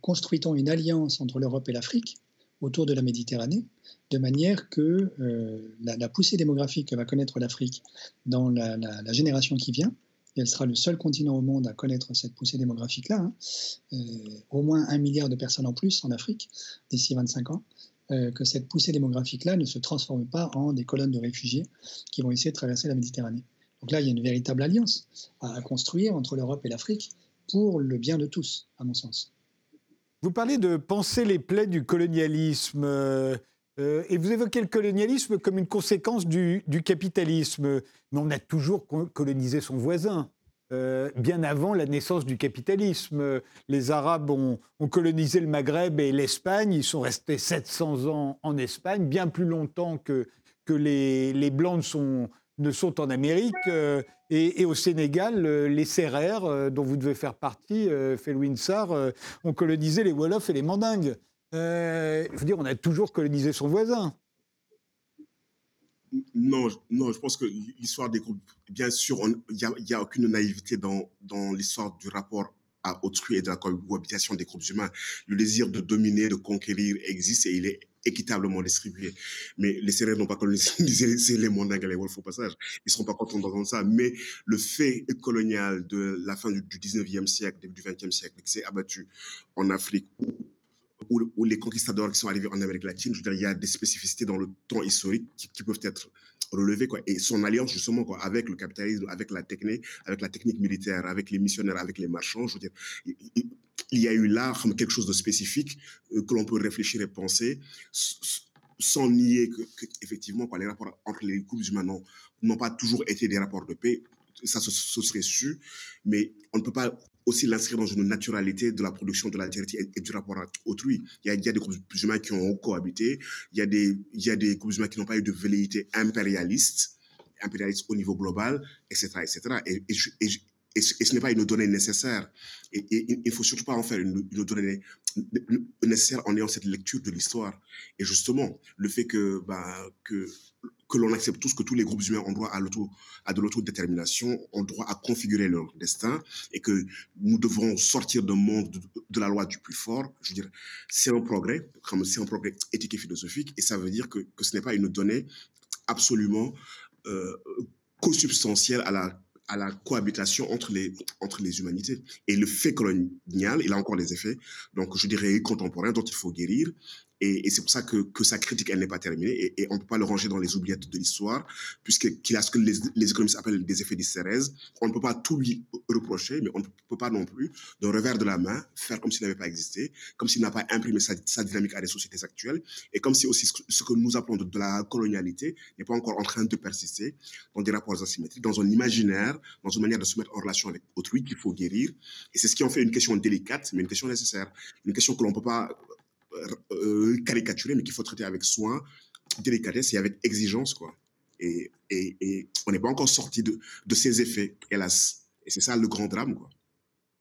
construit-on une alliance entre l'Europe et l'Afrique autour de la Méditerranée, de manière que euh, la, poussée démographique que va connaître l'Afrique dans la, génération qui vient et elle sera le seul continent au monde à connaître cette poussée démographique-là, hein. euh, au moins un milliard de personnes en plus en Afrique d'ici 25 ans, euh, que cette poussée démographique-là ne se transforme pas en des colonnes de réfugiés qui vont essayer de traverser la Méditerranée. Donc là, il y a une véritable alliance à, construire entre l'Europe et l'Afrique pour le bien de tous, à mon sens. Vous parlez de penser les plaies du colonialisme. Euh, euh, et vous évoquez le colonialisme comme une conséquence du, capitalisme. Mais on a toujours colonisé son voisin. Euh, bien avant la naissance du capitalisme. Les Arabes ont, colonisé le Maghreb et l'Espagne. Ils sont restés 700 ans en Espagne, bien plus longtemps que, les, Blancs ne sont, en Amérique. Et, au Sénégal, les Sérères, dont vous devez faire partie, Felwin Sarr, ont colonisé les Wolofs et les Mandingues. Je veux dire, on a toujours colonisé son voisin. Non, non, je pense que l'histoire des groupes, bien sûr, il n'y a, aucune naïveté dans, l'histoire du rapport à autrui et de la cohabitation des groupes humains. Le désir de dominer, de conquérir existe et il est équitablement distribué. Mais les Sérères n'ont pas colonisé <laughs> les Mandingues et les Wolfs au passage. Ils ne seront pas contents d'entendre ça. Mais le fait colonial de la fin du, 19e siècle, début du 20e siècle, qui s'est abattu en Afrique, ou, les conquistadors qui sont arrivés en Amérique latine, je veux dire, il y a des spécificités dans le temps historique qui, peuvent être relevées. Quoi. Et son alliance, justement, quoi, avec le capitalisme, avec la technique, avec la technique militaire, avec les missionnaires, avec les marchands, je veux dire, il, y a eu là quelque chose de spécifique euh, que l'on peut réfléchir et penser sans nier que, effectivement, quoi, les rapports entre les groupes humains n'ont pas toujours été des rapports de paix. Ça, ce serait su, mais on ne peut pas aussi l'inscrire dans une naturalité de la production de l'altérité et, du rapport à autrui. Il y a, des groupes humains qui ont cohabité, il y a des, il groupes humains qui n'ont pas eu de velléité impérialiste, impérialiste au niveau global, etc. etc. Et, et, et, ce n'est pas une donnée nécessaire. Et, il ne faut surtout pas en faire une, une donnée nécessaire en ayant cette lecture de l'histoire. Et justement, le fait que, que que l'on accepte tous que tous les groupes humains ont droit à, à de l'autodétermination, ont droit à configurer leur destin et que nous devons sortir d'un monde de, la loi du plus fort. Je veux dire, c'est un progrès, c'est un progrès éthique et philosophique et ça veut dire que, que ce n'est pas une donnée absolument euh, la à la cohabitation entre les, entre les humanités. Et le fait colonial, il a encore des effets, donc je dirais contemporains, dont il faut guérir. Et, c'est pour ça que, sa critique, elle n'est pas terminée. Et, on ne peut pas le ranger dans les oubliettes de l'histoire, puisqu'il a ce que les, économistes appellent des effets d'hystérèse. On ne peut pas tout lui reprocher, mais on ne peut pas non plus, d'un revers de la main, faire comme s'il n'avait pas existé, comme s'il n'a pas imprimé sa, dynamique à des sociétés actuelles, et comme si aussi ce que nous appelons de, la colonialité n'est pas encore en train de persister dans des rapports asymétriques, dans un imaginaire, dans une manière de se mettre en relation avec autrui qu'il faut guérir. Et c'est ce qui en fait une question délicate, mais une question nécessaire. Une question que l'on ne peut pas caricaturé, mais qu'il faut traiter avec soin, délicatesse et avec exigence, quoi. Et, et, on n'est pas encore sorti de, de, ces effets, hélas. Et c'est ça le grand drame, quoi.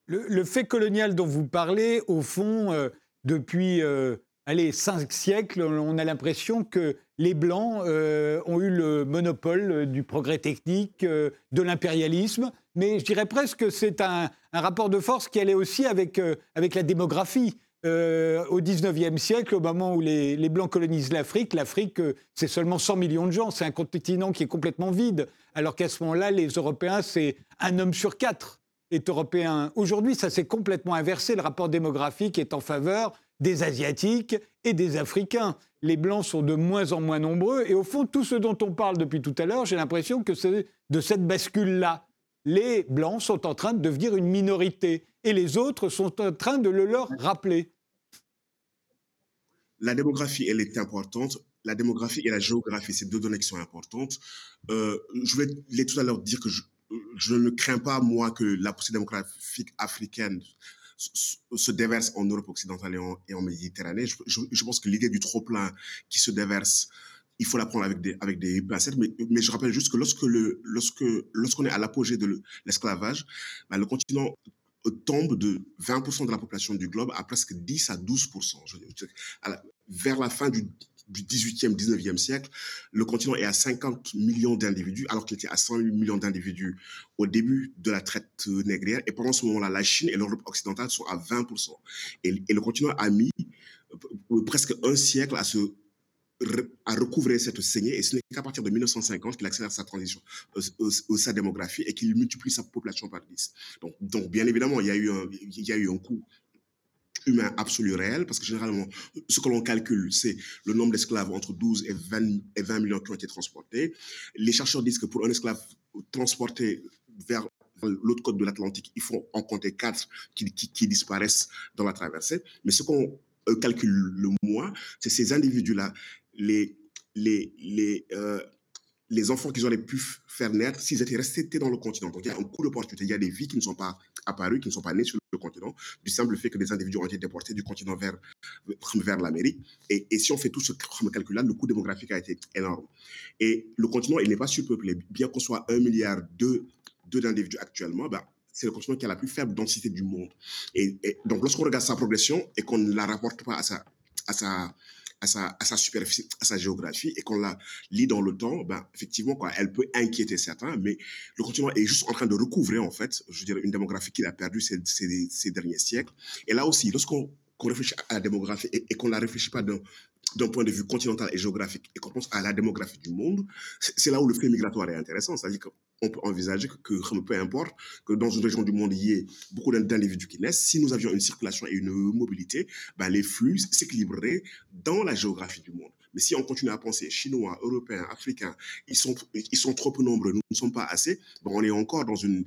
Le, fait colonial dont vous parlez, au fond, euh, depuis euh, allez, cinq siècles, on a l'impression que les Blancs ont eu le monopole du progrès technique, de l'impérialisme, mais je dirais presque que c'est un, un, rapport de force qui allait aussi avec, avec la démographie. Euh, au 19e siècle, au moment où les, Blancs colonisent l'Afrique, l'Afrique, euh, c'est seulement 100 millions de gens. C'est un continent qui est complètement vide. Alors qu'à ce moment-là, les Européens, c'est un homme sur quatre est européen. Aujourd'hui, ça s'est complètement inversé. Le rapport démographique est en faveur des Asiatiques et des Africains. Les Blancs sont de moins en moins nombreux. Et au fond, tout ce dont on parle depuis tout à l'heure, j'ai l'impression que c'est de cette bascule-là. Les Blancs sont en train de devenir une minorité et les autres sont en train de le leur rappeler. La démographie, elle est importante. La démographie et la géographie, c'est deux données qui sont importantes. Euh, je vais tout à l'heure dire que je, ne crains pas, moi, que la poussée démographique africaine se déverse en Europe occidentale et en, Méditerranée. Je, pense que l'idée du trop-plein qui se déverse, il faut la prendre avec des, avec des pincettes. Mais, mais je rappelle juste que lorsque le, lorsque, lorsqu'on est à l'apogée de l'esclavage, bah, le continent tombe de 20% de la population du globe à presque 10 à 12%. vers la fin du, 18e, 19e siècle, le continent est à 50 millions d'individus, alors qu'il était à 100 millions d'individus au début de la traite négrière. Et pendant ce moment-là, la Chine et l'Europe occidentale sont à 20%. Et, et le continent a mis euh, presque un siècle à se à recouvrer cette saignée et ce n'est qu'à partir de 1950 qu'il accélère sa transition, euh, euh, sa démographie et qu'il multiplie sa population par 10. Donc, bien évidemment, il y a eu un, coût humain absolu réel, parce que généralement, ce que l'on calcule, c'est le nombre d'esclaves entre 12 et 20, et 20 millions qui ont été transportés. Les chercheurs disent que pour un esclave transporté vers l'autre côte de l'Atlantique, il faut en compter 4 qui, qui, disparaissent dans la traversée. Mais ce qu'on euh, calcule le moins, c'est ces individus-là les, les, les, euh, les enfants qu'ils auraient pu faire naître s'ils étaient restés dans le continent. Donc, il y a un coup d'opportunité. Il y a des vies qui ne sont pas apparues, qui ne sont pas nées sur le continent, du simple fait que des individus ont été déportés du continent vers, vers l'Amérique. Et, et, si on fait tout ce calcul-là, le coût démographique a été énorme. Et le continent, il n'est pas surpeuplé. Bien qu'on soit un milliard deux, d'individus actuellement, bah, c'est le continent qui a la plus faible densité du monde. Et, et donc, lorsqu'on regarde sa progression et qu'on ne la rapporte pas à sa, à sa, à sa, à sa superficie, à sa géographie, et qu'on la lit dans le temps, ben, effectivement, quoi, elle peut inquiéter certains, mais le continent est juste en train de recouvrir, en fait, je dirais, une démographie qu'il a perdue ces, ces, ces, derniers siècles. Et là aussi, lorsqu'on réfléchit à la démographie et, qu'on ne la réfléchit pas d'un point de vue continental et géographique et qu'on pense à la démographie du monde, c'est là où le fait migratoire est intéressant. C'est-à-dire qu'on peut envisager que, peu importe, que dans une région du monde, il y ait beaucoup d'individus qui naissent. Si nous avions une circulation et une mobilité, ben les flux s'équilibreraient dans la géographie du monde. Mais si on continue à penser chinois, européens, africains, ils sont, ils sont trop nombreux, nous ne sommes pas assez, ben on est encore dans, une,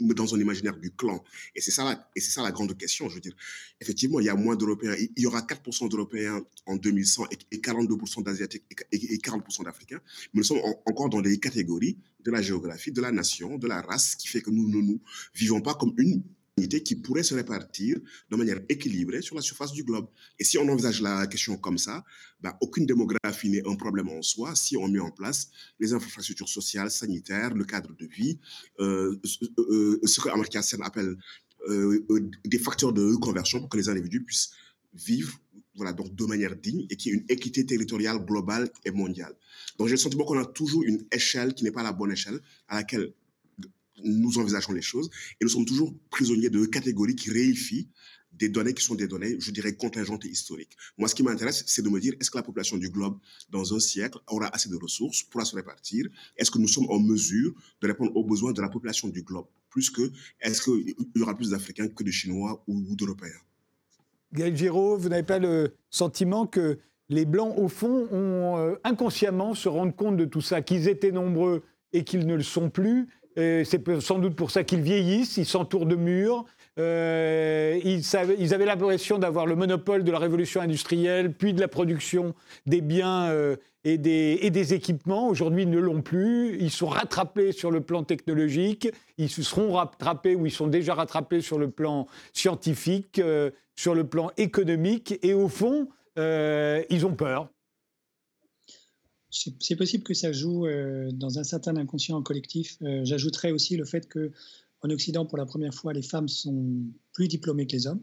dans un imaginaire du clan. Et c'est ça, la, ça la grande question. Je veux dire, effectivement, il y a moins d'Européens. Il y aura 4% d'Européens en 2100 et 42% d'Asiatiques et 40% d'Africains. Mais nous sommes encore dans les catégories de la géographie, de la nation, de la race, qui fait que nous ne nous vivons pas comme une qui pourrait se répartir de manière équilibrée sur la surface du globe. Et si on envisage la question comme ça, ben, aucune démographie n'est un problème en soi si on met en place les infrastructures sociales, sanitaires, le cadre de vie, euh, euh, ce que Amartya Sen appelle euh, des facteurs de conversion pour que les individus puissent vivre voilà, donc de manière digne et qu'il y ait une équité territoriale globale et mondiale. Donc j'ai le sentiment qu'on a toujours une échelle qui n'est pas la bonne échelle à laquelle nous envisageons les choses. Et nous sommes toujours prisonniers de catégories qui réifient des données qui sont des données, je dirais, contingentes et historiques. Moi, ce qui m'intéresse, c'est de me dire, est-ce que la population du globe, dans un siècle, aura assez de ressources pour se répartir? Est-ce que nous sommes en mesure de répondre aux besoins de la population du globe? Plus que, est-ce qu'il y aura plus d'Africains que de Chinois ou, d'Européens? Gaël Giraud, vous n'avez pas le sentiment que les Blancs, au fond, ont euh, inconsciemment se rendent compte de tout ça, qu'ils étaient nombreux et qu'ils ne le sont plus, c'est sans doute pour ça qu'ils vieillissent, ils s'entourent de murs. Euh, ils, avaient l'impression d'avoir le monopole de la révolution industrielle, puis de la production des biens euh, et, des, équipements. Aujourd'hui, ils ne l'ont plus. Ils sont rattrapés sur le plan technologique. Ils se seront rattrapés ou ils sont déjà rattrapés sur le plan scientifique, euh, sur le plan économique. Et au fond, ils ont peur. C'est possible que ça joue euh, dans un certain inconscient collectif. Euh, j'ajouterais aussi le fait que en Occident, pour la première fois, les femmes sont plus diplômées que les hommes,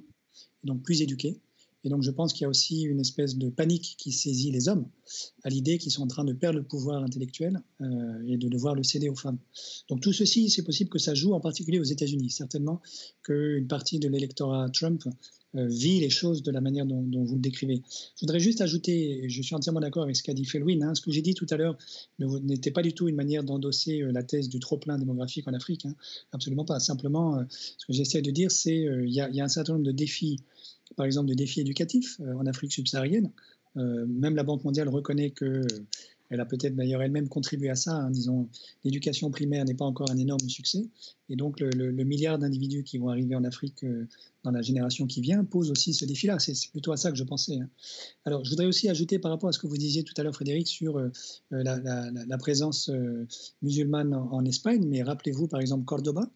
donc plus éduquées. Et donc je pense qu'il y a aussi une espèce de panique qui saisit les hommes à l'idée qu'ils sont en train de perdre le pouvoir intellectuel euh, et de devoir le céder aux femmes. Donc tout ceci, c'est possible que ça joue en particulier aux États-Unis. Certainement qu'une partie de l'électorat Trump vit les choses de la manière dont, vous le décrivez. Je voudrais juste ajouter, je suis entièrement d'accord avec ce qu'a dit Felwin, hein, ce que j'ai dit tout à l'heure n'était pas du tout une manière d'endosser euh, la thèse du trop-plein démographique en Afrique, hein. absolument pas. Simplement, ce que j'essaie de dire, c'est qu'il y, y, a un certain nombre de défis par exemple, de défis éducatifs euh, en Afrique subsaharienne. Euh, même la Banque mondiale reconnaît que elle a peut-être d'ailleurs elle-même contribué à ça. Hein, disons, l'éducation primaire n'est pas encore un énorme succès. Et donc, le, milliard d'individus qui vont arriver en Afrique euh, dans la génération qui vient pose aussi ce défi-là. C'est plutôt à ça que je pensais. Hein. Alors, je voudrais aussi ajouter par rapport à ce que vous disiez tout à l'heure, Frédéric, sur la, présence musulmane en, en, Espagne. Mais rappelez-vous, par exemple, Cordoba,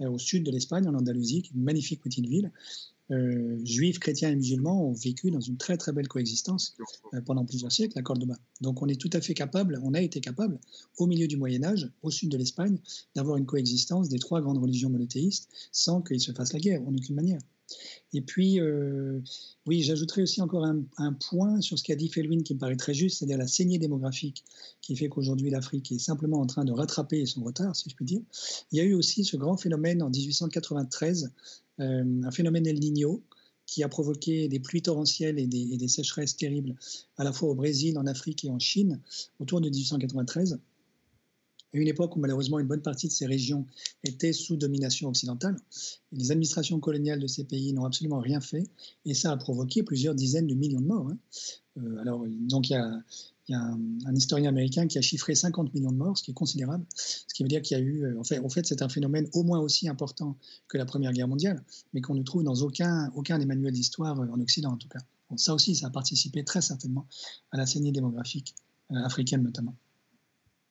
au sud de l'Espagne, en Andalousie, une magnifique petite ville, euh, juifs, chrétiens et musulmans ont vécu dans une très très belle coexistence euh, pendant plusieurs siècles à Cordoba. Donc on est tout à fait capable, on a été capable, au milieu du Moyen Âge, au sud de l'Espagne, d'avoir une coexistence des trois grandes religions monothéistes sans qu'ils se fassent la guerre, en aucune manière. Et puis, euh, oui, j'ajouterai aussi encore un, point sur ce qu'a dit Felwin qui me paraît très juste, c'est-à-dire la saignée démographique qui fait qu'aujourd'hui l'Afrique est simplement en train de rattraper son retard, si je puis dire. Il y a eu aussi ce grand phénomène en 1893 euh, un phénomène El Niño qui a provoqué des pluies torrentielles et des, sécheresses terribles à la fois au Brésil, en Afrique et en Chine autour de 1893 à une époque où malheureusement une bonne partie de ces régions étaient sous domination occidentale. les administrations coloniales de ces pays n'ont absolument rien fait, et ça a provoqué plusieurs dizaines de millions de morts. Hein. Euh, alors, donc il y a, un, historien américain qui a chiffré 50 millions de morts, ce qui est considérable. Ce qui veut dire qu'il y a eu, euh, en fait, c'est un phénomène au moins aussi important que la Première Guerre mondiale, mais qu'on ne trouve dans aucun, aucun des manuels d'histoire euh, en Occident en tout cas. ça aussi, ça a participé très certainement à la saignée démographique africaine notamment.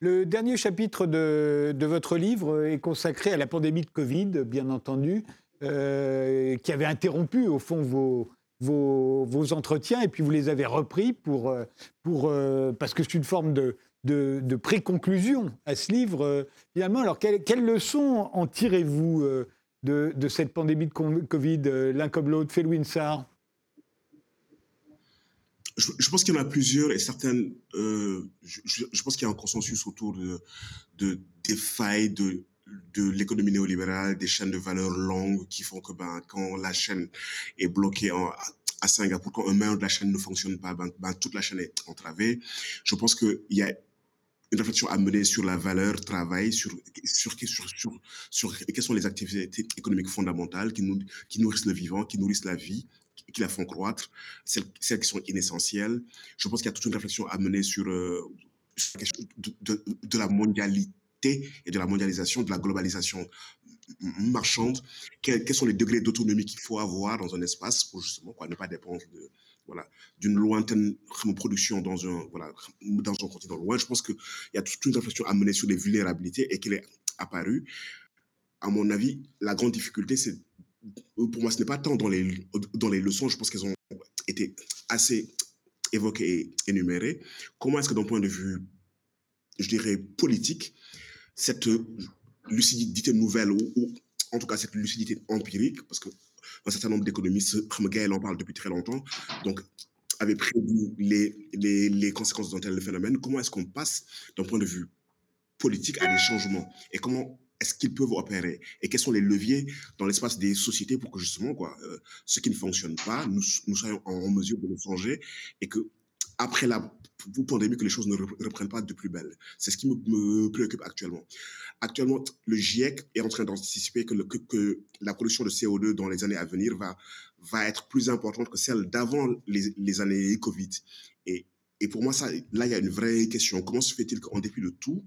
Le dernier chapitre de, votre livre est consacré à la pandémie de Covid, bien entendu, euh, qui avait interrompu, au fond, vos, vos, entretiens, et puis vous les avez repris pour, euh, pour, euh, parce que c'est une forme de, de, pré-conclusion à ce livre, finalement. Alors, quelles quelle leçons en tirez-vous de, de, cette pandémie de Covid, l'un comme l'autre Phil Sarr je, pense qu'il y en a plusieurs et certaines. Euh, je, pense qu'il y a un consensus autour de, des failles de, l'économie néolibérale, des chaînes de valeur longues qui font que ben, quand la chaîne est bloquée à Singapour, quand un maillon de la chaîne ne fonctionne pas, ben, ben, toute la chaîne est entravée. Je pense qu'il y a une réflexion à mener sur la valeur travail, sur, sur, sur, quelles sont les activités économiques fondamentales qui nourrissent le vivant, qui nourrissent la vie, qui la font croître, celles, qui sont inessentielles. Je pense qu'il y a toute une réflexion à mener sur, euh, de, de, la mondialité et de la mondialisation, de la globalisation marchande. Quels, sont les degrés d'autonomie qu'il faut avoir dans un espace pour justement ne pas dépendre voilà, d'une lointaine production dans un, voilà, dans un continent loin. Je pense qu'il y a toute une réflexion à mener sur les vulnérabilités et qu'elle est apparue. À mon avis, la grande difficulté, c'est pour moi, ce n'est pas tant dans les, dans les leçons, je pense qu'elles ont été assez évoquées et énumérées. Comment est-ce que d'un point de vue, je dirais, politique, cette lucidité nouvelle, ou, en tout cas cette lucidité empirique, parce qu'un certain nombre d'économistes, comme Gaël en parle depuis très longtemps, donc avait prévu les, les, les conséquences d'un tel phénomène, comment est-ce qu'on passe d'un point de vue politique à des changements? Et comment est-ce qu'ils peuvent opérer et quels sont les leviers dans l'espace des sociétés pour que justement quoi, euh, ce qui ne fonctionne pas, nous, soyons en, mesure de le changer et que après la pandémie, que les choses ne reprennent pas de plus belle? C'est ce qui me, préoccupe actuellement. Actuellement, le GIEC est en train d'anticiper que, que, la production de CO2 dans les années à venir va, va être plus importante que celle d'avant les, les, années Covid. Et, et pour moi, ça, là, il y a une vraie question. Comment se fait-il qu'en dépit de tout,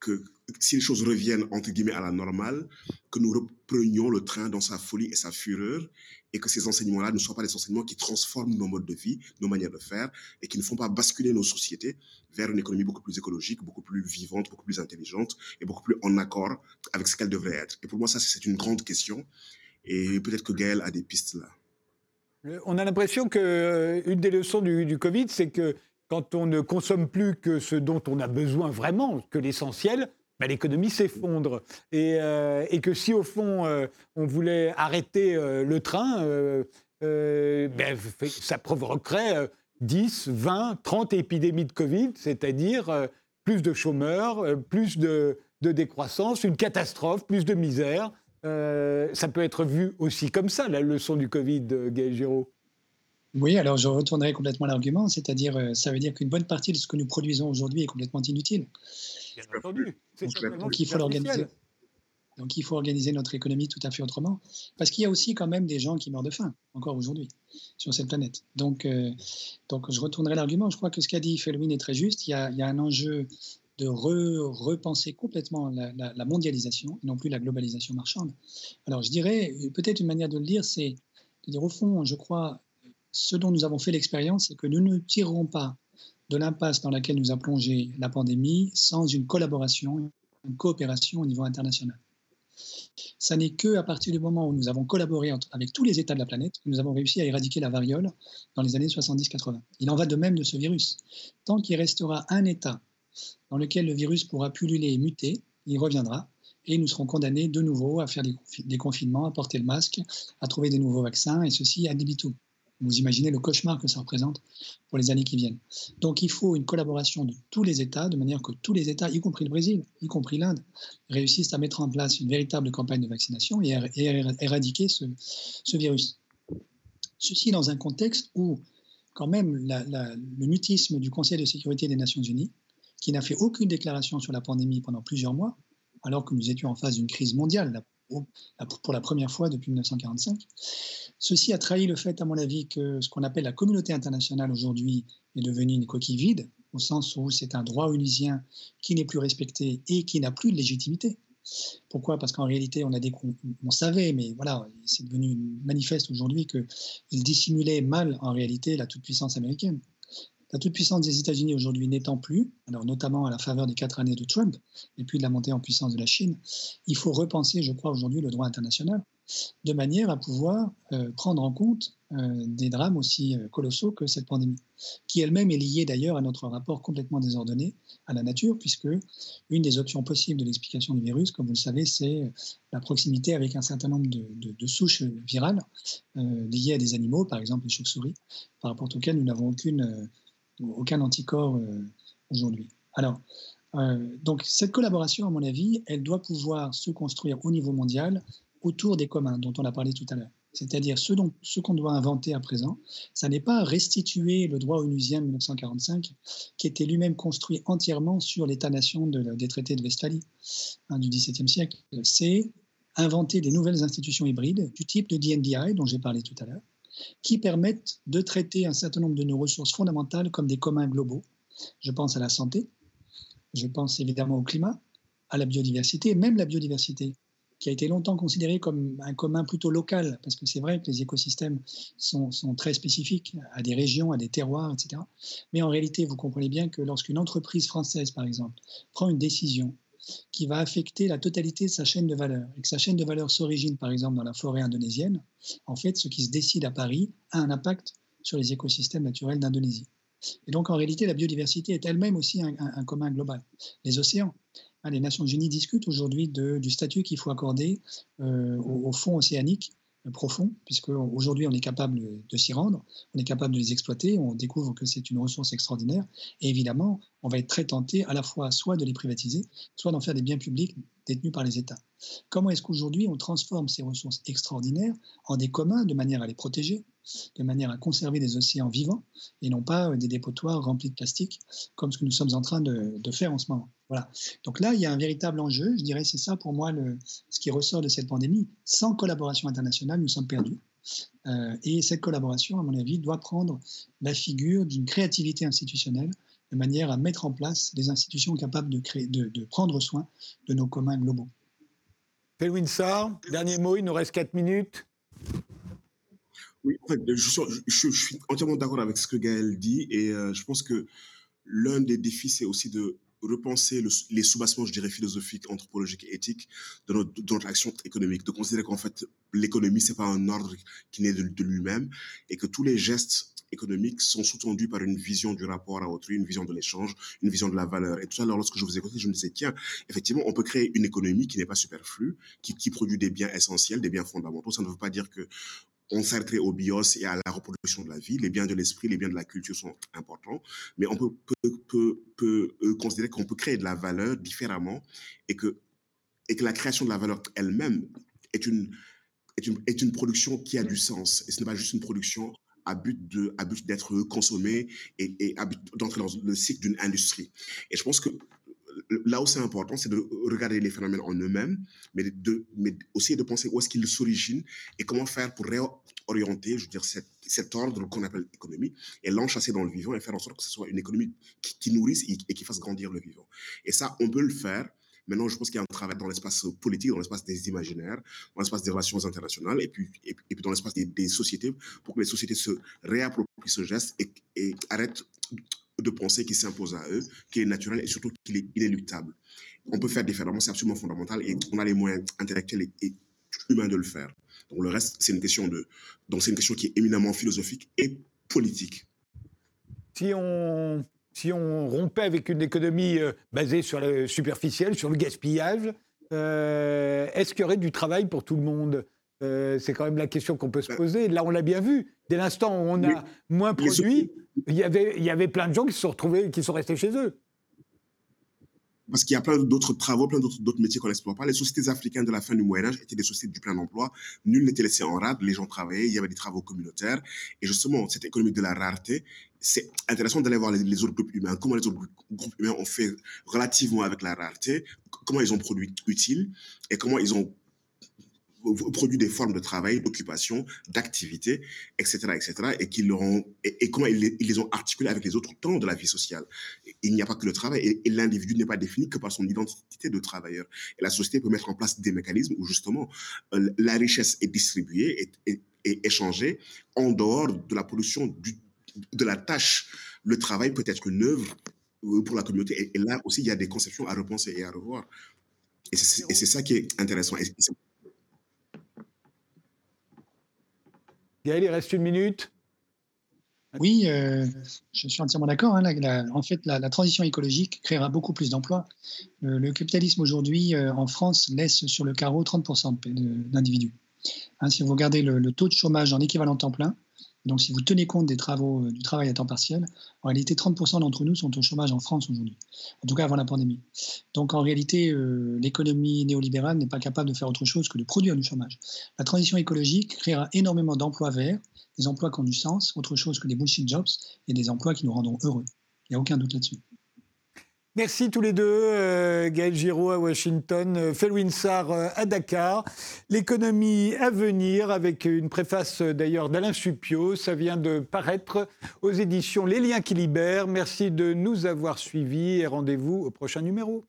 que si les choses reviennent entre guillemets à la normale, que nous reprenions le train dans sa folie et sa fureur, et que ces enseignements-là ne soient pas des enseignements qui transforment nos modes de vie, nos manières de faire, et qui ne font pas basculer nos sociétés vers une économie beaucoup plus écologique, beaucoup plus vivante, beaucoup plus intelligente, et beaucoup plus en accord avec ce qu'elle devrait être. Et pour moi, ça, c'est une grande question, et peut-être que Gaël a des pistes là. On a l'impression qu'une euh, des leçons du, du Covid, c'est que quand on ne consomme plus que ce dont on a besoin vraiment, que l'essentiel, ben, l'économie s'effondre. Et, euh, que si au fond euh, on voulait arrêter euh, le train, ben, ça provoquerait 10, 20, 30 épidémies de Covid, c'est-à-dire plus de chômeurs, plus de, décroissance, une catastrophe, plus de misère. ça peut être vu aussi comme ça, la leçon du Covid, Gaël Giraud. Oui, alors je retournerai complètement l'argument, c'est-à-dire euh, ça veut dire qu'une bonne partie de ce que nous produisons aujourd'hui est complètement inutile. Bien entendu. Donc, il faut l'organiser. Donc il faut organiser notre économie tout à fait autrement, parce qu'il y a aussi quand même des gens qui meurent de faim encore aujourd'hui sur cette planète. Donc, euh, donc je retournerai l'argument. Je crois que ce qu'a dit Felwin est très juste. Il y a, il y a un enjeu de repenser complètement la, la, mondialisation et non plus la globalisation marchande. Alors je dirais peut-être une manière de le dire, c'est de dire au fond, je crois ce dont nous avons fait l'expérience, c'est que nous ne tirerons pas de l'impasse dans laquelle nous a plongé la pandémie sans une collaboration, une coopération au niveau international. Ça n'est que à partir du moment où nous avons collaboré avec tous les États de la planète que nous avons réussi à éradiquer la variole dans les années 70-80. Il en va de même de ce virus. Tant qu'il restera un État dans lequel le virus pourra pulluler et muter, il reviendra et nous serons condamnés de nouveau à faire des, confinements, à porter le masque, à trouver des nouveaux vaccins, et ceci à libitum. Vous imaginez le cauchemar que ça représente pour les années qui viennent. Donc il faut une collaboration de tous les États, de manière que tous les États, y compris le Brésil, y compris l'Inde, réussissent à mettre en place une véritable campagne de vaccination et à éradiquer ce, virus. Ceci dans un contexte où, quand même, le mutisme du Conseil de sécurité des Nations Unies, qui n'a fait aucune déclaration sur la pandémie pendant plusieurs mois, alors que nous étions en phase d'une crise mondiale, pour la première fois depuis 1945. Ceci a trahi le fait, à mon avis, que ce qu'on appelle la communauté internationale aujourd'hui est devenue une coquille vide, au sens où c'est un droit unisien qui n'est plus respecté et qui n'a plus de légitimité. Pourquoi? Parce qu'en réalité, on, savait, mais voilà, c'est devenu manifeste aujourd'hui qu'il dissimulait mal en réalité la toute-puissance américaine. La toute-puissance des États-Unis aujourd'hui n'étant plus, alors notamment à la faveur des quatre années de Trump et puis de la montée en puissance de la Chine, il faut repenser, je crois, aujourd'hui le droit international de manière à pouvoir euh, prendre en compte euh, des drames aussi euh, colossaux que cette pandémie, qui elle-même est liée d'ailleurs à notre rapport complètement désordonné à la nature, puisque une des options possibles de l'explication du virus, comme vous le savez, c'est la proximité avec un certain nombre de, souches virales liées à des animaux, par exemple les chauves-souris, par rapport auxquelles nous n'avons aucun anticorps aujourd'hui. Alors, donc cette collaboration, à mon avis, elle doit pouvoir se construire au niveau mondial autour des communs dont on a parlé tout à l'heure. C'est-à-dire ce, qu'on doit inventer à présent, ça n'est pas restituer le droit onusien de 1945, qui était lui-même construit entièrement sur l'État-nation de, des traités de Westphalie hein, du XVIIe siècle. C'est inventer des nouvelles institutions hybrides du type de DNDI dont j'ai parlé tout à l'heure, qui permettent de traiter un certain nombre de nos ressources fondamentales comme des communs globaux. Je pense à la santé, je pense évidemment au climat, à la biodiversité, même la biodiversité qui a été longtemps considéré comme un commun plutôt local, parce que c'est vrai que les écosystèmes sont, très spécifiques à des régions, à des terroirs, etc. Mais en réalité, vous comprenez bien que lorsqu'une entreprise française, par exemple, prend une décision qui va affecter la totalité de sa chaîne de valeur, et que sa chaîne de valeur s'origine, par exemple, dans la forêt indonésienne, en fait, ce qui se décide à Paris a un impact sur les écosystèmes naturels d'Indonésie. Et donc, en réalité, la biodiversité est elle-même aussi un commun global. Les océans, Hein, les Nations Unies discutent aujourd'hui du statut qu'il faut accorder euh, aux, fonds océaniques profonds, puisque aujourd'hui on est capable de s'y rendre, on est capable de les exploiter, on découvre que c'est une ressource extraordinaire, et évidemment, on va être très tenté à la fois soit de les privatiser, soit d'en faire des biens publics détenus par les États. Comment est-ce qu'aujourd'hui on transforme ces ressources extraordinaires en des communs de manière à les protéger, de manière à conserver des océans vivants et non pas des dépotoirs remplis de plastique, comme ce que nous sommes en train de, faire en ce moment? Voilà. Donc là, il y a un véritable enjeu. Je dirais c'est ça pour moi le, ce qui ressort de cette pandémie. Sans collaboration internationale, nous sommes perdus. Euh, et cette collaboration, à mon avis, doit prendre la figure d'une créativité institutionnelle de manière à mettre en place des institutions capables de, créer, de, de prendre soin de nos communs globaux. Pelwin Sarr, dernier mot, il nous reste 4 minutes. Oui, en fait, je, suis entièrement d'accord avec ce que Gaël dit et euh, je pense que l'un des défis, c'est aussi de repenser les soubassements, je dirais, philosophiques, anthropologiques et éthiques de notre, action économique, de considérer qu'en fait, l'économie, c'est pas un ordre qui naît de, lui-même et que tous les gestes économiques sont sous-tendus par une vision du rapport à autrui, une vision de l'échange, une vision de la valeur. Et tout à l'heure, lorsque je vous écoutais, je me disais, tiens, effectivement, on peut créer une économie qui n'est pas superflue, qui produit des biens essentiels, des biens fondamentaux. Ça ne veut pas dire que on au bios et à la reproduction de la vie. Les biens de l'esprit, les biens de la culture sont importants, mais on peut, euh, considérer qu'on peut créer de la valeur différemment et que, la création de la valeur elle-même est une, production qui a du sens. Et ce n'est pas juste une production à but d'être consommée et, d'entrer dans le cycle d'une industrie. Et je pense que là où c'est important, c'est de regarder les phénomènes en eux-mêmes, mais, aussi de penser où est-ce qu'ils s'originent et comment faire pour réorienter, je veux dire, cet ordre qu'on appelle économie et l'enchasser dans le vivant et faire en sorte que ce soit une économie qui, nourrisse et, qui fasse grandir le vivant. Et ça, on peut le faire. Maintenant, je pense qu'il y a un travail dans l'espace politique, dans l'espace des imaginaires, dans l'espace des relations internationales et puis, dans l'espace des, sociétés pour que les sociétés se réapproprient ce geste et arrêtent de pensée qui s'impose à eux, qui est naturel et surtout qui est inéluctable. On peut faire différemment, c'est absolument fondamental et on a les moyens intellectuels et, humains de le faire. Donc le reste, c'est une question de, donc c'est une question qui est éminemment philosophique et politique. Si on, si on rompait avec une économie euh, basée sur le superficiel, sur le gaspillage, euh, est-ce qu'il y aurait du travail pour tout le monde? Euh, c'est quand même la question qu'on peut se bah poser. Là, on l'a bien vu. Dès l'instant où on a moins produit, il y, avait, il y avait plein de gens qui se sont retrouvés, qui sont restés chez eux. Parce qu'il y a plein d'autres travaux, plein d'autres métiers qu'on n'explore pas. Les sociétés africaines de la fin du Moyen Âge étaient des sociétés du plein emploi. Nul n'était laissé en rade. Les gens travaillaient. Il y avait des travaux communautaires. Et justement, cette économie de la rareté, c'est intéressant d'aller voir les, les, autres groupes humains. Comment les autres groupes humains ont fait relativement avec la rareté. Comment ils ont produit utile et comment ils ont produit des formes de travail, d'occupation, d'activité, etc., etc., et et, comment ils les, ont articulés avec les autres temps de la vie sociale. Il n'y a pas que le travail, et, l'individu n'est pas défini que par son identité de travailleur. Et la société peut mettre en place des mécanismes où justement euh, la richesse est distribuée et, échangée en dehors de la production du, de la tâche. Le travail peut être une œuvre euh, pour la communauté. Et, là aussi, il y a des conceptions à repenser et à revoir. Et c'est ça qui est intéressant. Gaël, il reste une minute. Oui, euh, je suis entièrement d'accord. Hein, en fait, la, transition écologique créera beaucoup plus d'emplois. Le, capitalisme aujourd'hui euh, en France laisse sur le carreau 30% d'individus. Hein, si vous regardez le, taux de chômage en équivalent temps plein, donc si vous tenez compte des travaux, euh, du travail à temps partiel, en réalité 30% d'entre nous sont au chômage en France aujourd'hui, en tout cas avant la pandémie. Donc en réalité, l'économie néolibérale n'est pas capable de faire autre chose que de produire du chômage. La transition écologique créera énormément d'emplois verts des emplois qui ont du sens, autre chose que des bullshit jobs, et des emplois qui nous rendront heureux. Il n'y a aucun doute là-dessus. Merci tous les deux, euh, Gaël Giraud à Washington, euh, Felwin Sarr euh, à Dakar. L'économie à venir, avec une préface d'ailleurs d'Alain Supio, ça vient de paraître aux éditions Les Liens qui libèrent. Merci de nous avoir suivis et rendez-vous au prochain numéro.